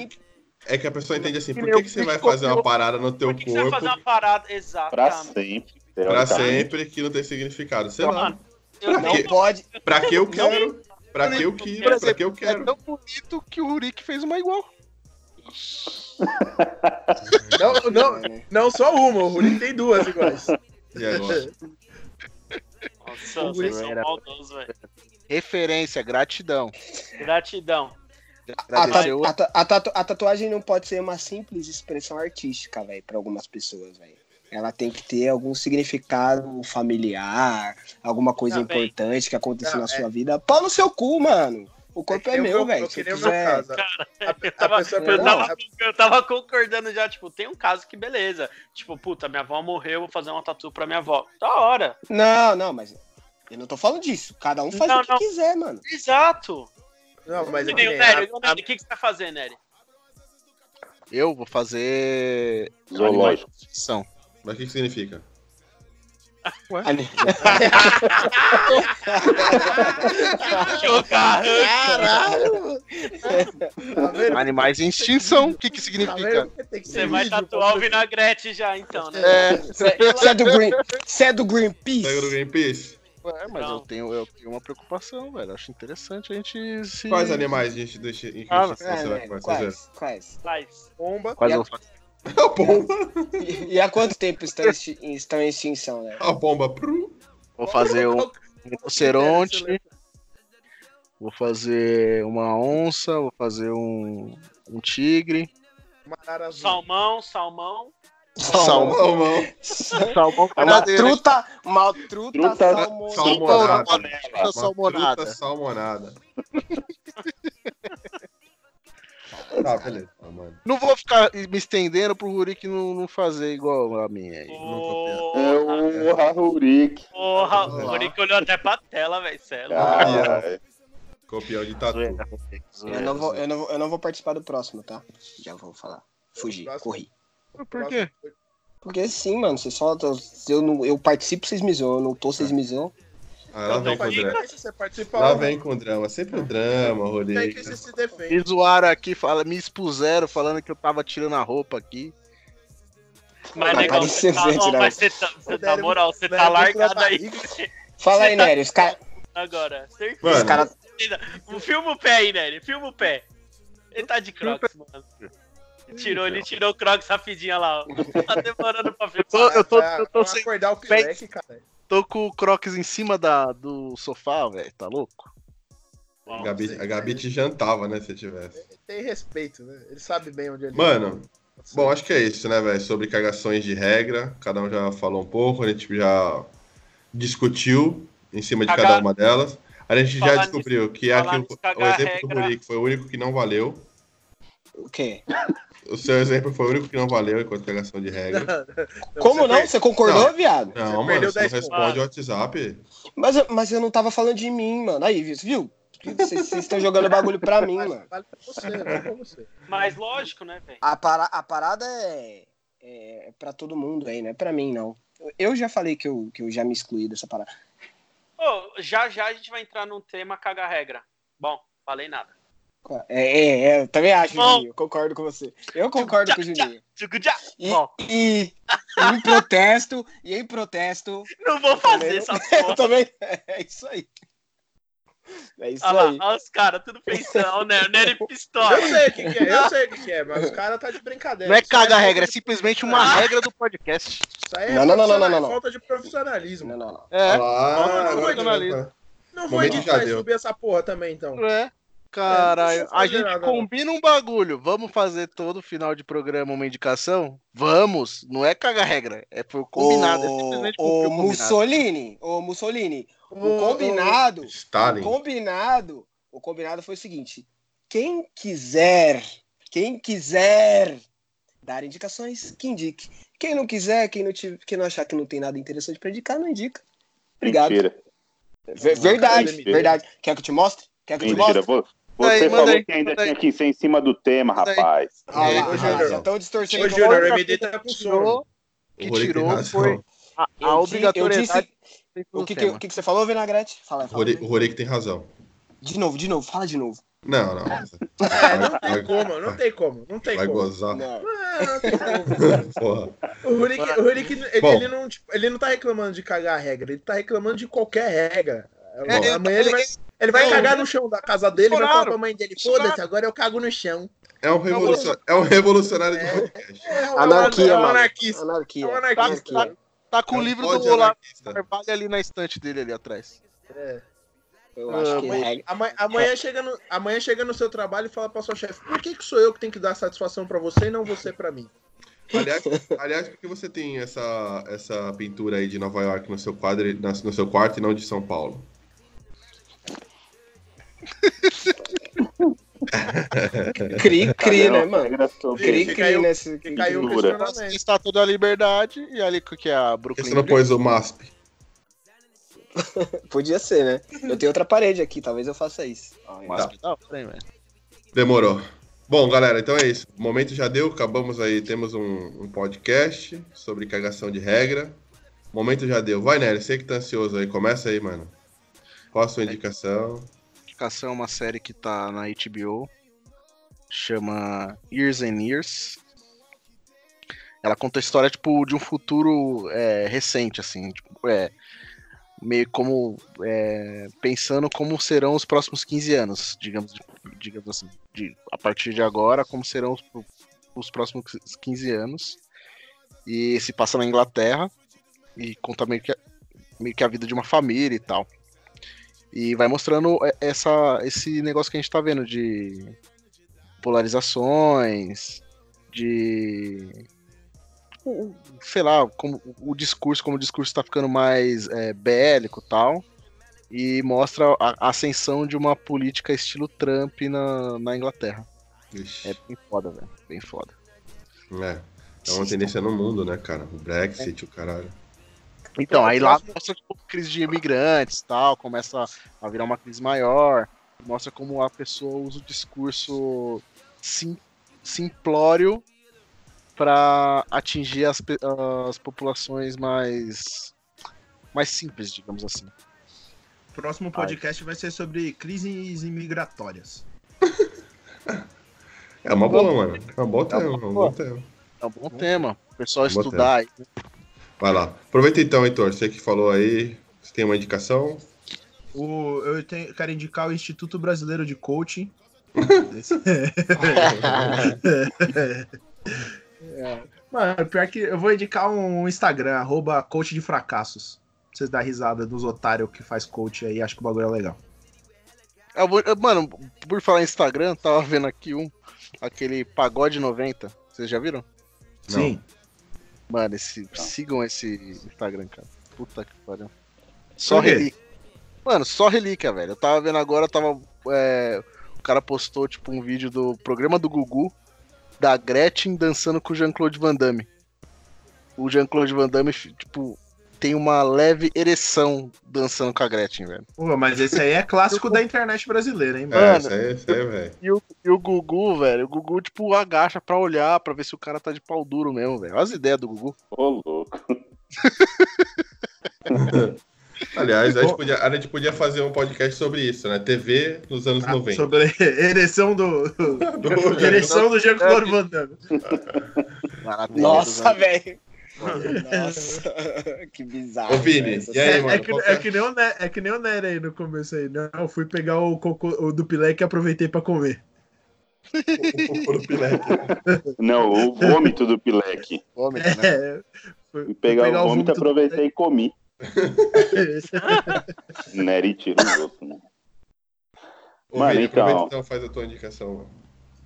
É que a pessoa entende assim, por que, que você vai fazer uma parada no teu Por que, que você vai fazer corpo uma parada? Pra Exatamente. sempre. pra sempre que não tem significado? Sei lá. Pra não pode. Pra que eu quero? Pra que eu quero? Pra que eu É quero? tão bonito que o Rurik fez uma igual. Não, não, É, não só uma, o Rurik tem duas iguais. E agora? Nossa, O vocês são era- maldosos, velho. Referência, gratidão. Gratidão. A, ta- a ta- a tatu- a tatuagem não pode ser uma simples expressão artística, velho, pra algumas pessoas, velho. Ela tem que ter algum significado familiar, alguma coisa Também. importante que aconteceu Não, na é- sua vida. Pau no seu cu, mano. O corpo É é, meu, velho. eu Se meu quiser. caso. A, a Eu tava, eu, tava, eu tava concordando já, tipo, tem um caso que beleza. Tipo, puta, minha avó morreu, eu vou fazer uma tatu pra minha avó. Da hora. Não, não, mas eu não tô falando disso. Cada um faz Não, o que não. quiser, mano. Exato. Não, mas Que é nem nem Nery. a- O Nery, O que, que você vai fazer, Nery? Eu vou fazer. Zoológico. São. Mas o que, que significa? Jogar. Caralho! Tá? Animais em extinção. O que que Tá significa? que Você vai tatuar o vinagrete já, então, né? É, Você é do Green, você é do Greenpeace? Pega do Greenpeace? Ué, mas Não. eu tenho, eu tenho uma preocupação, velho. Acho interessante a gente se. Quais animais a gente deixa em Ah, extinção É, você vai né? fazer? Quais? Quais? Faz. Pomba. Quais E a- fazer? A pomba. E, e há quanto tempo estão, estão em extinção, né? A pomba. Pru. Vou fazer um rinoceronte. Vou fazer uma onça. Vou fazer um, um tigre. Salmão, salmão. Salmão. Salmão. Salmão Uma truta, uma truta, Truta- salmo- Salmonada. Salmonada. truta salmonada. Tá, beleza. Ah, mano. Não vou ficar me estendendo pro Rurik não, não fazer igual a minha aí. Porra, Porra, Rurik. porra. O Murique olhou até pra tela, velho. É de tatu. Zoeira, Rurik, Eu não, vou, eu, não vou, eu não vou participar do próximo, tá? Já vou falar. Fugi, Próximo. corri. Por quê? Porque sim, mano, você só. Se eu, não, eu participo, vocês me zoam. Eu não tô, vocês me zoam. Ah, lá vem com o drama. Vem com o drama. Sempre o drama, Tem Rodrigo. que você se defende. Me zoaram aqui, fala, me expuseram falando que eu tava tirando a roupa aqui. Mas, negão, cara, você tá, ó, não. mas você tá, você- Sério, moral, você tá largado tá aí. Fala aí, Nery, os caras. agora. Certeza. Os. Filma o pé aí, Nery. Filma o pé. Ele tá de crocs, mano. Ele tirou, ele tirou o crocs rapidinho lá, ó. Tá demorando pra ver. tô- eu tô- eu tô vai sem acordar o pé. pileque, cara. Tô com o Crocs em cima da, do sofá, velho. Tá louco? a Gabi, a Gabi te jantava, né, se tivesse. Tem respeito, né? Ele sabe bem onde ele Mano, Bom, acho que é isso, né, velho? Sobre cagações de regra. Cada um já falou um pouco, a gente já discutiu em cima de Cagar- cada uma delas. A gente já descobriu que falar aquilo, nisso, o cagar exemplo do regra- Murique foi o único que não valeu. O quê? O seu exemplo foi o único que não valeu enquanto cagação de regra. Como você não? per- Você concordou, viado? Não, Você mano, perdeu você não 10 pontos. responde o WhatsApp. Mas, eu- mas eu não tava falando de mim, mano. Aí, viu? Vocês estão jogando bagulho pra mim, Vale, mano. vale pra você, vale pra você. Mas lógico, né, velho? A, para, a parada é, é pra todo mundo aí, não é pra mim, não. Eu já falei que eu, que eu já me excluí dessa parada. Ô, já já a gente vai entrar num tema cagar regra. Bom, falei nada. É, é, é, eu também acho, Bom. Juninho. Eu concordo com você. Eu concordo com o Juninho. E, e, em protesto, e em protesto, não vou fazer essa eu porra. também. É isso aí. É isso Olha aí. lá, olha os caras, tudo pensando, né? O Nery pistola. Eu sei o que, que é, eu sei o que, que é, mas os caras tá de brincadeira. Não é caga falta regra, é simplesmente uma regra do podcast. Isso aí é Não, não, não, não, não, não. falta de profissionalismo. Não, não, não. É, Ah, não, não, não, eu- Não vou Momento editar já e deu. subir essa porra também, então. é. Caralho, É, não precisa a fazer gente nada, não. Combina um bagulho. Vamos fazer todo final de programa uma indicação? Vamos. Não é caga regra. É por combinado. é simplesmente o, o o combinado. Mussolini, o Mussolini, o Ô, combinado, o Stalin. combinado, o combinado foi o seguinte: quem quiser, quem quiser dar indicações, que indique. Quem não quiser, quem não, tiver, quem não achar que não tem nada interessante pra indicar, não indica. Obrigado. Mentira. Ver- verdade, Mentira. verdade. Quer que eu te mostre? Quer que eu te Mentira. mostre? Vo- Você Aí, falou aí, que ainda manda aí. tinha que ser em cima do tema, rapaz. Ah, ah, razão. já estão distorcendo. Ô, então. Júnior, o outra MD tá com sono. O que tirou foi a, a obrigatoriedade. disse- O que, que, o que que você falou, Vinagrete? Fala, O fala. O Rodrigo tem razão. De novo, de novo, fala de novo. Não, não. É, não tem como, não tem como, não tem Vai como. gozar. Não. É, não tem como. Porra. O Rurik, o Rurik, ele, Bom. ele não, tipo, ele não tá reclamando de cagar a regra, ele tá reclamando de qualquer regra. É, Amanhã ele vai. Ele vai Não, cagar no chão da casa dele e vai falar pra mãe dele: foda-se, agora eu cago no chão. É um, revolucion... é um revolucionário de podcast. É um Anarquia, é um mano. anarquista. Anarquia. É um anarquista. Tá, tá com o É um livro do Olavo. Carvalho ali na estante dele ali atrás. É. Eu acho que Amanhã, é. amanhã, amanhã chega no, amanhã chega no seu trabalho e fala pra sua chefe: por que, que sou eu que tenho que dar satisfação pra você e não você pra mim? Aliás, aliás, por que você tem essa, essa pintura aí de Nova York no seu quadro, no seu quarto e não de São Paulo? Cri, cri, né, mano? Cri, cri o- nesse. Aí o questionamento. Estátua da Liberdade e ali que é a Brooklyn. você não pôs o MASP? Podia ser, né? Eu tenho outra parede aqui, talvez eu faça isso. Hora, hein, velho. Demorou. Bom, galera, então é isso. O momento já deu, acabamos aí, temos um, um podcast sobre cagação de regra. O momento já deu. Vai, Nery, você que tá ansioso aí, começa aí, mano. Qual a sua indicação? Indicação é uma série que tá na HBO. Chama Years and Years. Ela conta a história, tipo, de um futuro é, recente, assim. Tipo, é, meio como... é, pensando como serão os próximos 15 anos, digamos, digamos assim. De, a partir de agora, como serão os, os próximos 15 anos. E se passa na Inglaterra. E conta meio que, meio que a vida de uma família e tal. E vai mostrando é, essa, esse negócio que a gente tá vendo de polarizações, de. Sei lá, como o discurso, como o discurso tá ficando mais é, bélico e tal. E mostra a ascensão de uma política estilo Trump na, na Inglaterra. Ixi, É bem foda, velho. Bem foda. é. É uma tendência no mundo, né, cara? O Brexit, o caralho. Então, Então, aí lá mostra tipo, crise de imigrantes e tal, começa a virar uma crise maior, mostra como a pessoa usa o discurso sim, simplório para atingir as, as populações mais mais simples, digamos assim. O próximo podcast vai ser sobre crises imigratórias. É uma boa, mano. É um bom tema, é um bom tema. É um bom tema, o pessoal Bom estudar. aí. Vai lá. Aproveita então, Heitor. Você que falou aí. Você tem uma indicação? O, eu tenho, quero indicar o Instituto Brasileiro de Coaching. Mano, pior que eu vou indicar um Instagram, arroba coach de fracassos. Pra vocês darem risada dos otários que faz coach aí, acho que o bagulho é legal. Eu vou- eu- mano, por falar em Instagram, tava vendo aqui um, aquele Pagode 90. Vocês já viram? Não. Mano, esse, sigam esse Instagram, cara. Puta que pariu. Só relíquia. Mano, só relíquia, velho. Eu tava vendo agora, tava. é, o cara postou, tipo, um vídeo do programa do Gugu, da Gretchen dançando com o Jean-Claude Van Damme. O Jean-Claude Van Damme, tipo, tem uma leve ereção dançando com a Gretchen, velho. Pô, mas esse aí é clássico da internet brasileira, hein, mano? É, Mano. isso aí, isso aí, velho. E o, e o Gugu, velho, o Gugu, tipo, agacha pra olhar, pra ver se o cara tá de pau duro mesmo, velho. Olha as ideias do Gugu. Ô, louco. Aliás, a gente, podia, a gente podia fazer um podcast sobre isso, né? TV nos anos Ah, 90. sobre a ereção do. Do- ereção do Damme. Maravilhoso, Nossa, né? velho. Nossa, que bizarro. Ô, Vini, e aí, É, mano? é que, que é, é? que nem o é que nem o Nery aí no começo aí. Não, eu fui pegar o cocô o do Pilek e aproveitei pra comer. O do Pileque. Não, o vômito do Pileque. Vômito, né? É, fui, Fui pegar fui o vômito, aproveitei e comi. Nery tira o gosto, né? Ô, Mano, Vini, então. então, faz a tua indicação, mano.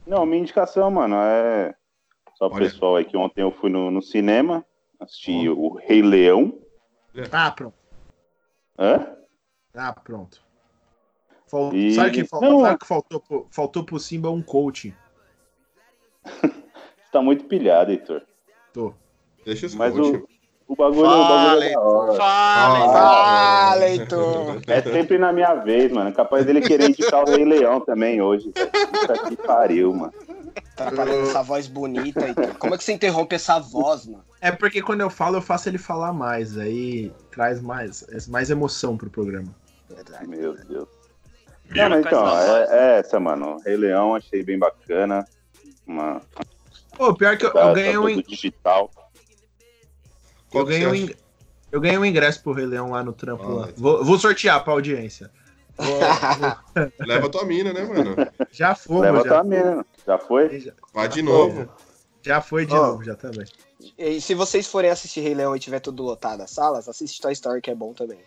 Não, minha indicação, mano, é. Só pro Olha. pessoal aí que ontem eu fui no, no cinema, assisti o Rei Leão. Ah, pronto. Hã? Ah, pronto. Fal- E- Sabe o que, faltou? Não. Sabe o que faltou, pro- faltou pro Simba um coaching? Você tá muito pilhado, Heitor. Tô. Deixa os Mas coach. o, o bagulho, o bagulho é da hora. Fala, Ah, leitor. É sempre na minha vez, mano. Capaz dele querer indicar o Rei Leão também hoje. Puta que pariu, mano. Atrapalhando essa voz bonita e tudo. Como é que você interrompe essa voz, mano? É porque quando eu falo, eu faço ele falar mais. Aí traz mais, mais emoção pro programa. Verdade. Meu Deus. Não, mas então, é, é essa, mano. Rei Leão, achei bem bacana. Uma Pô, pior que eu, tá, eu tá ganhei um, todo in- digital. Eu ganhei um, ing- eu ganhei um ingresso pro Rei Leão lá no trampo. Ah, lá. Vou, vou sortear pra audiência. Leva tua mina, né, mano? Já fomos, Leva já. tua mina. Já foi? Já, Vai de novo. já foi de Ó. novo, já também. E se vocês forem assistir Rei Leão e tiver tudo lotado as salas, assiste Toy Story, que é bom também.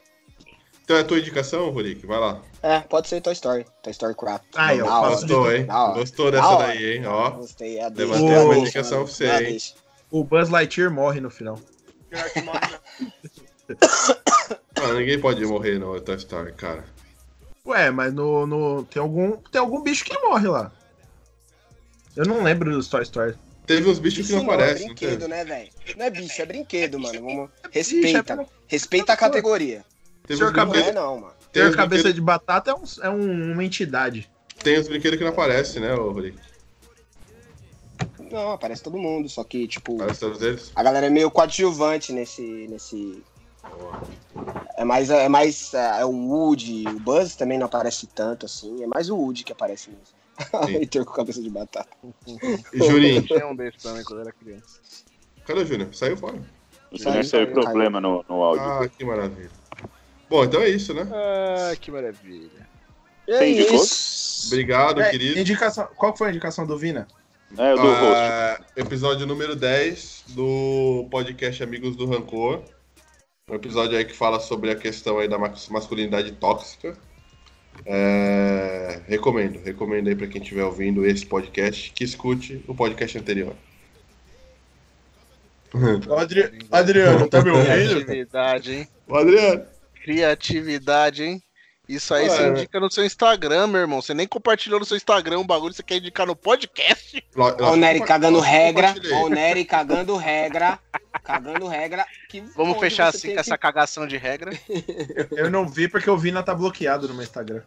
Então é a tua indicação, Rurik? Vai lá. É, pode ser Toy Story. Toy Story 4. Aí, ó, Da hora. faço- Gostou, hein? Gostou dessa daí, hein? Ó. Gostei, é a Levantei uma indicação deixa, pra você, é hein? O Buzz Lightyear morre no final. Ah, ninguém pode morrer no Toy Story, cara. Ué, mas no, no- tem, algum, tem algum bicho que morre lá. Eu não lembro dos Toy Story. Teve uns bichos que não não é aparecem, não brinquedo, né, velho? Não é bicho, é brinquedo, mano. Vamos... Bicho, é Respeita. Respeita a categoria. Teve Senhor uns Não é não, mano. Tem a cabeça de batata é, um, é um- uma entidade. Tem os brinquedos que não aparecem, né, ô Rurik? Não, aparece todo mundo, só que, tipo, Aparece todos eles? a galera é meio coadjuvante nesse. nesse... É mais, é mais é, é o Woody, o Buzz também não aparece tanto assim, é mais o Woody que aparece mesmo. E ter com cabeça de batata. E Juninho? Tinha um desses também quando eu era criança. Cadê o Júnior? Saiu fora. O Saiu, Júnior saiu, problema no, no áudio. Ah, que maravilha. Bom, então é isso, né? Ah, que maravilha. É Você indicou? isso. Obrigado, É, querido. indicação, qual foi a indicação do Vina? É, o do host. Ah, episódio número 10 do podcast Amigos do Rancor. Um episódio aí que fala sobre a questão aí da mas- masculinidade tóxica. É, Recomendo, recomendo aí pra quem estiver ouvindo esse podcast que escute o podcast anterior. Adriano, tá me Criatividade, hein? Ô, Adriano, Criatividade, hein? Isso aí você indica no seu Instagram, meu irmão. Você nem compartilhou no seu Instagram um bagulho, você quer indicar no podcast? Ó o Nery cagando regra. Ó o Nery cagando regra. Cagando regra. Que Vamos fechar assim com que- essa cagação de regra. Eu não vi porque o Vina tá bloqueado no meu Instagram.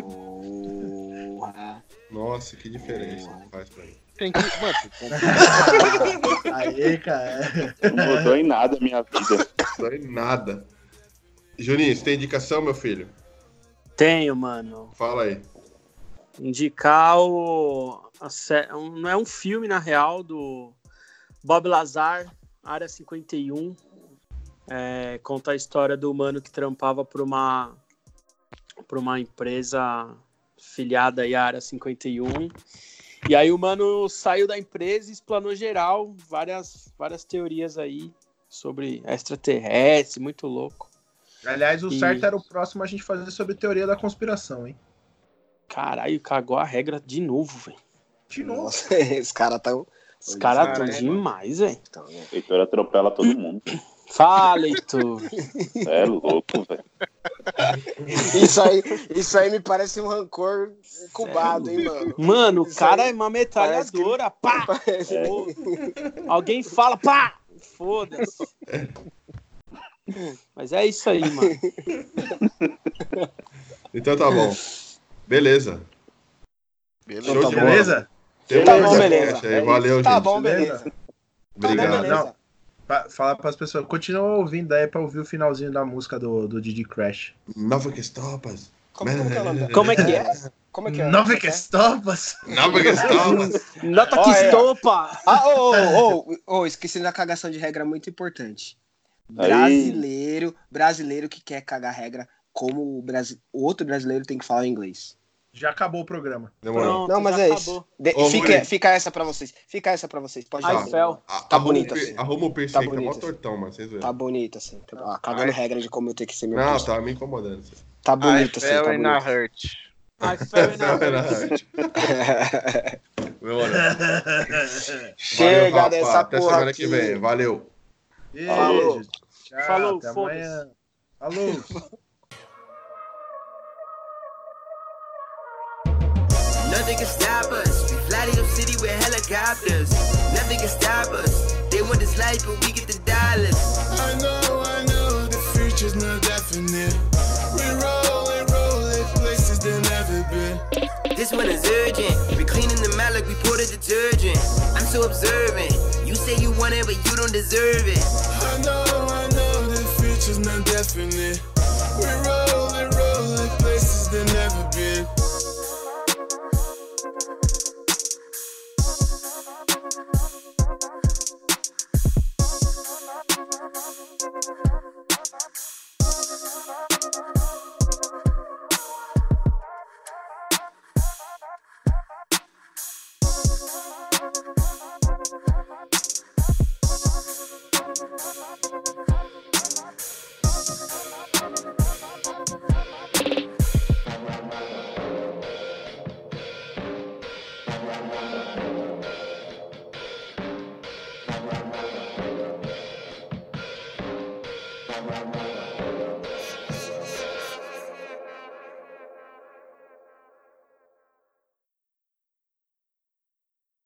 Porra. Nossa, que diferença faz pra mim. Tem que. Mano, tem que- Aí, cara. Não mudou em nada a minha vida. Não é nada. Juninho, você tem indicação, meu filho? Tenho, mano. Fala aí. Indicar o. não é um filme, na real, do Bob Lazar, Área 51. É, conta a história do mano que trampava por uma, por uma empresa filiada à Área 51. E aí o mano saiu da empresa e explanou geral várias, várias teorias aí sobre extraterrestre, muito louco. Aliás, o E- certo era o próximo a gente fazer sobre teoria da conspiração, hein? Caralho, cagou a regra de novo, velho. De novo. Nossa, esse cara tá. Os caras cara, tão é, demais, velho. Então, né? O Heitor atropela todo mundo. Fala, Heitor. É louco, velho. Isso aí, isso aí me parece um rancor incubado, hein, mano? Mano, o cara é uma metralhadora. Pá! Parece- Pô. Alguém fala, pá! Foda-se. Mas é isso aí, mano. Então tá bom. Beleza. Beleza. Show Tá. Beleza? Tem Tá bom, beleza. aí. Valeu. Tá gente. bom, Beleza? Obrigado. Tá bom, beleza. Não. Pra falar pras pessoas, continua ouvindo aí pra ouvir o finalzinho da música do, do Didi Crash. Nova que estopas. Como, como que é Como é que é? Como é que é? Nove Como é que é? estopas! Nova que estopas. Nota Ó, que é. estopa! Ah, ô, ô, ô, esqueci da cagação de regra muito importante. Aí. Brasileiro, brasileiro que quer cagar regra, como o, brasi... outro brasileiro tem que falar inglês. Já acabou o programa. Demorou. Pronto, Não, mas é acabou. isso. De- Ô, fica, fica essa pra vocês. Fica essa pra vocês. Pode Ai. A- Tá arruma bonito assim. Arruma o piercing Tá aí, que é mó bonito. tortão, mano. Vocês Tá bonito assim. Tá, ó, cagando regra de como eu tenho que ser meu Não, piercing. tá me incomodando. Tá I bonito assim, tá fell in a bonito. hurt. Ai. Chega Valeu, dessa rapaz. Até porra semana aqui. que vem. Valeu. Beijo. Falou. Tchau, Falou, até foda-se. amanhã. Falou. Nothing can stop us. We fly to your city with helicopters. Nothing can stop us. They want this life, but we get the dollars. I know, I know, the future's not definite. We roll and roll in places they've never been. This one is urgent. We cleaning them out like we poured a detergent. I'm so observant. You say you want it, but you don't deserve it. I know, I know, the future's not definite. We roll and roll in places they've never been. Thank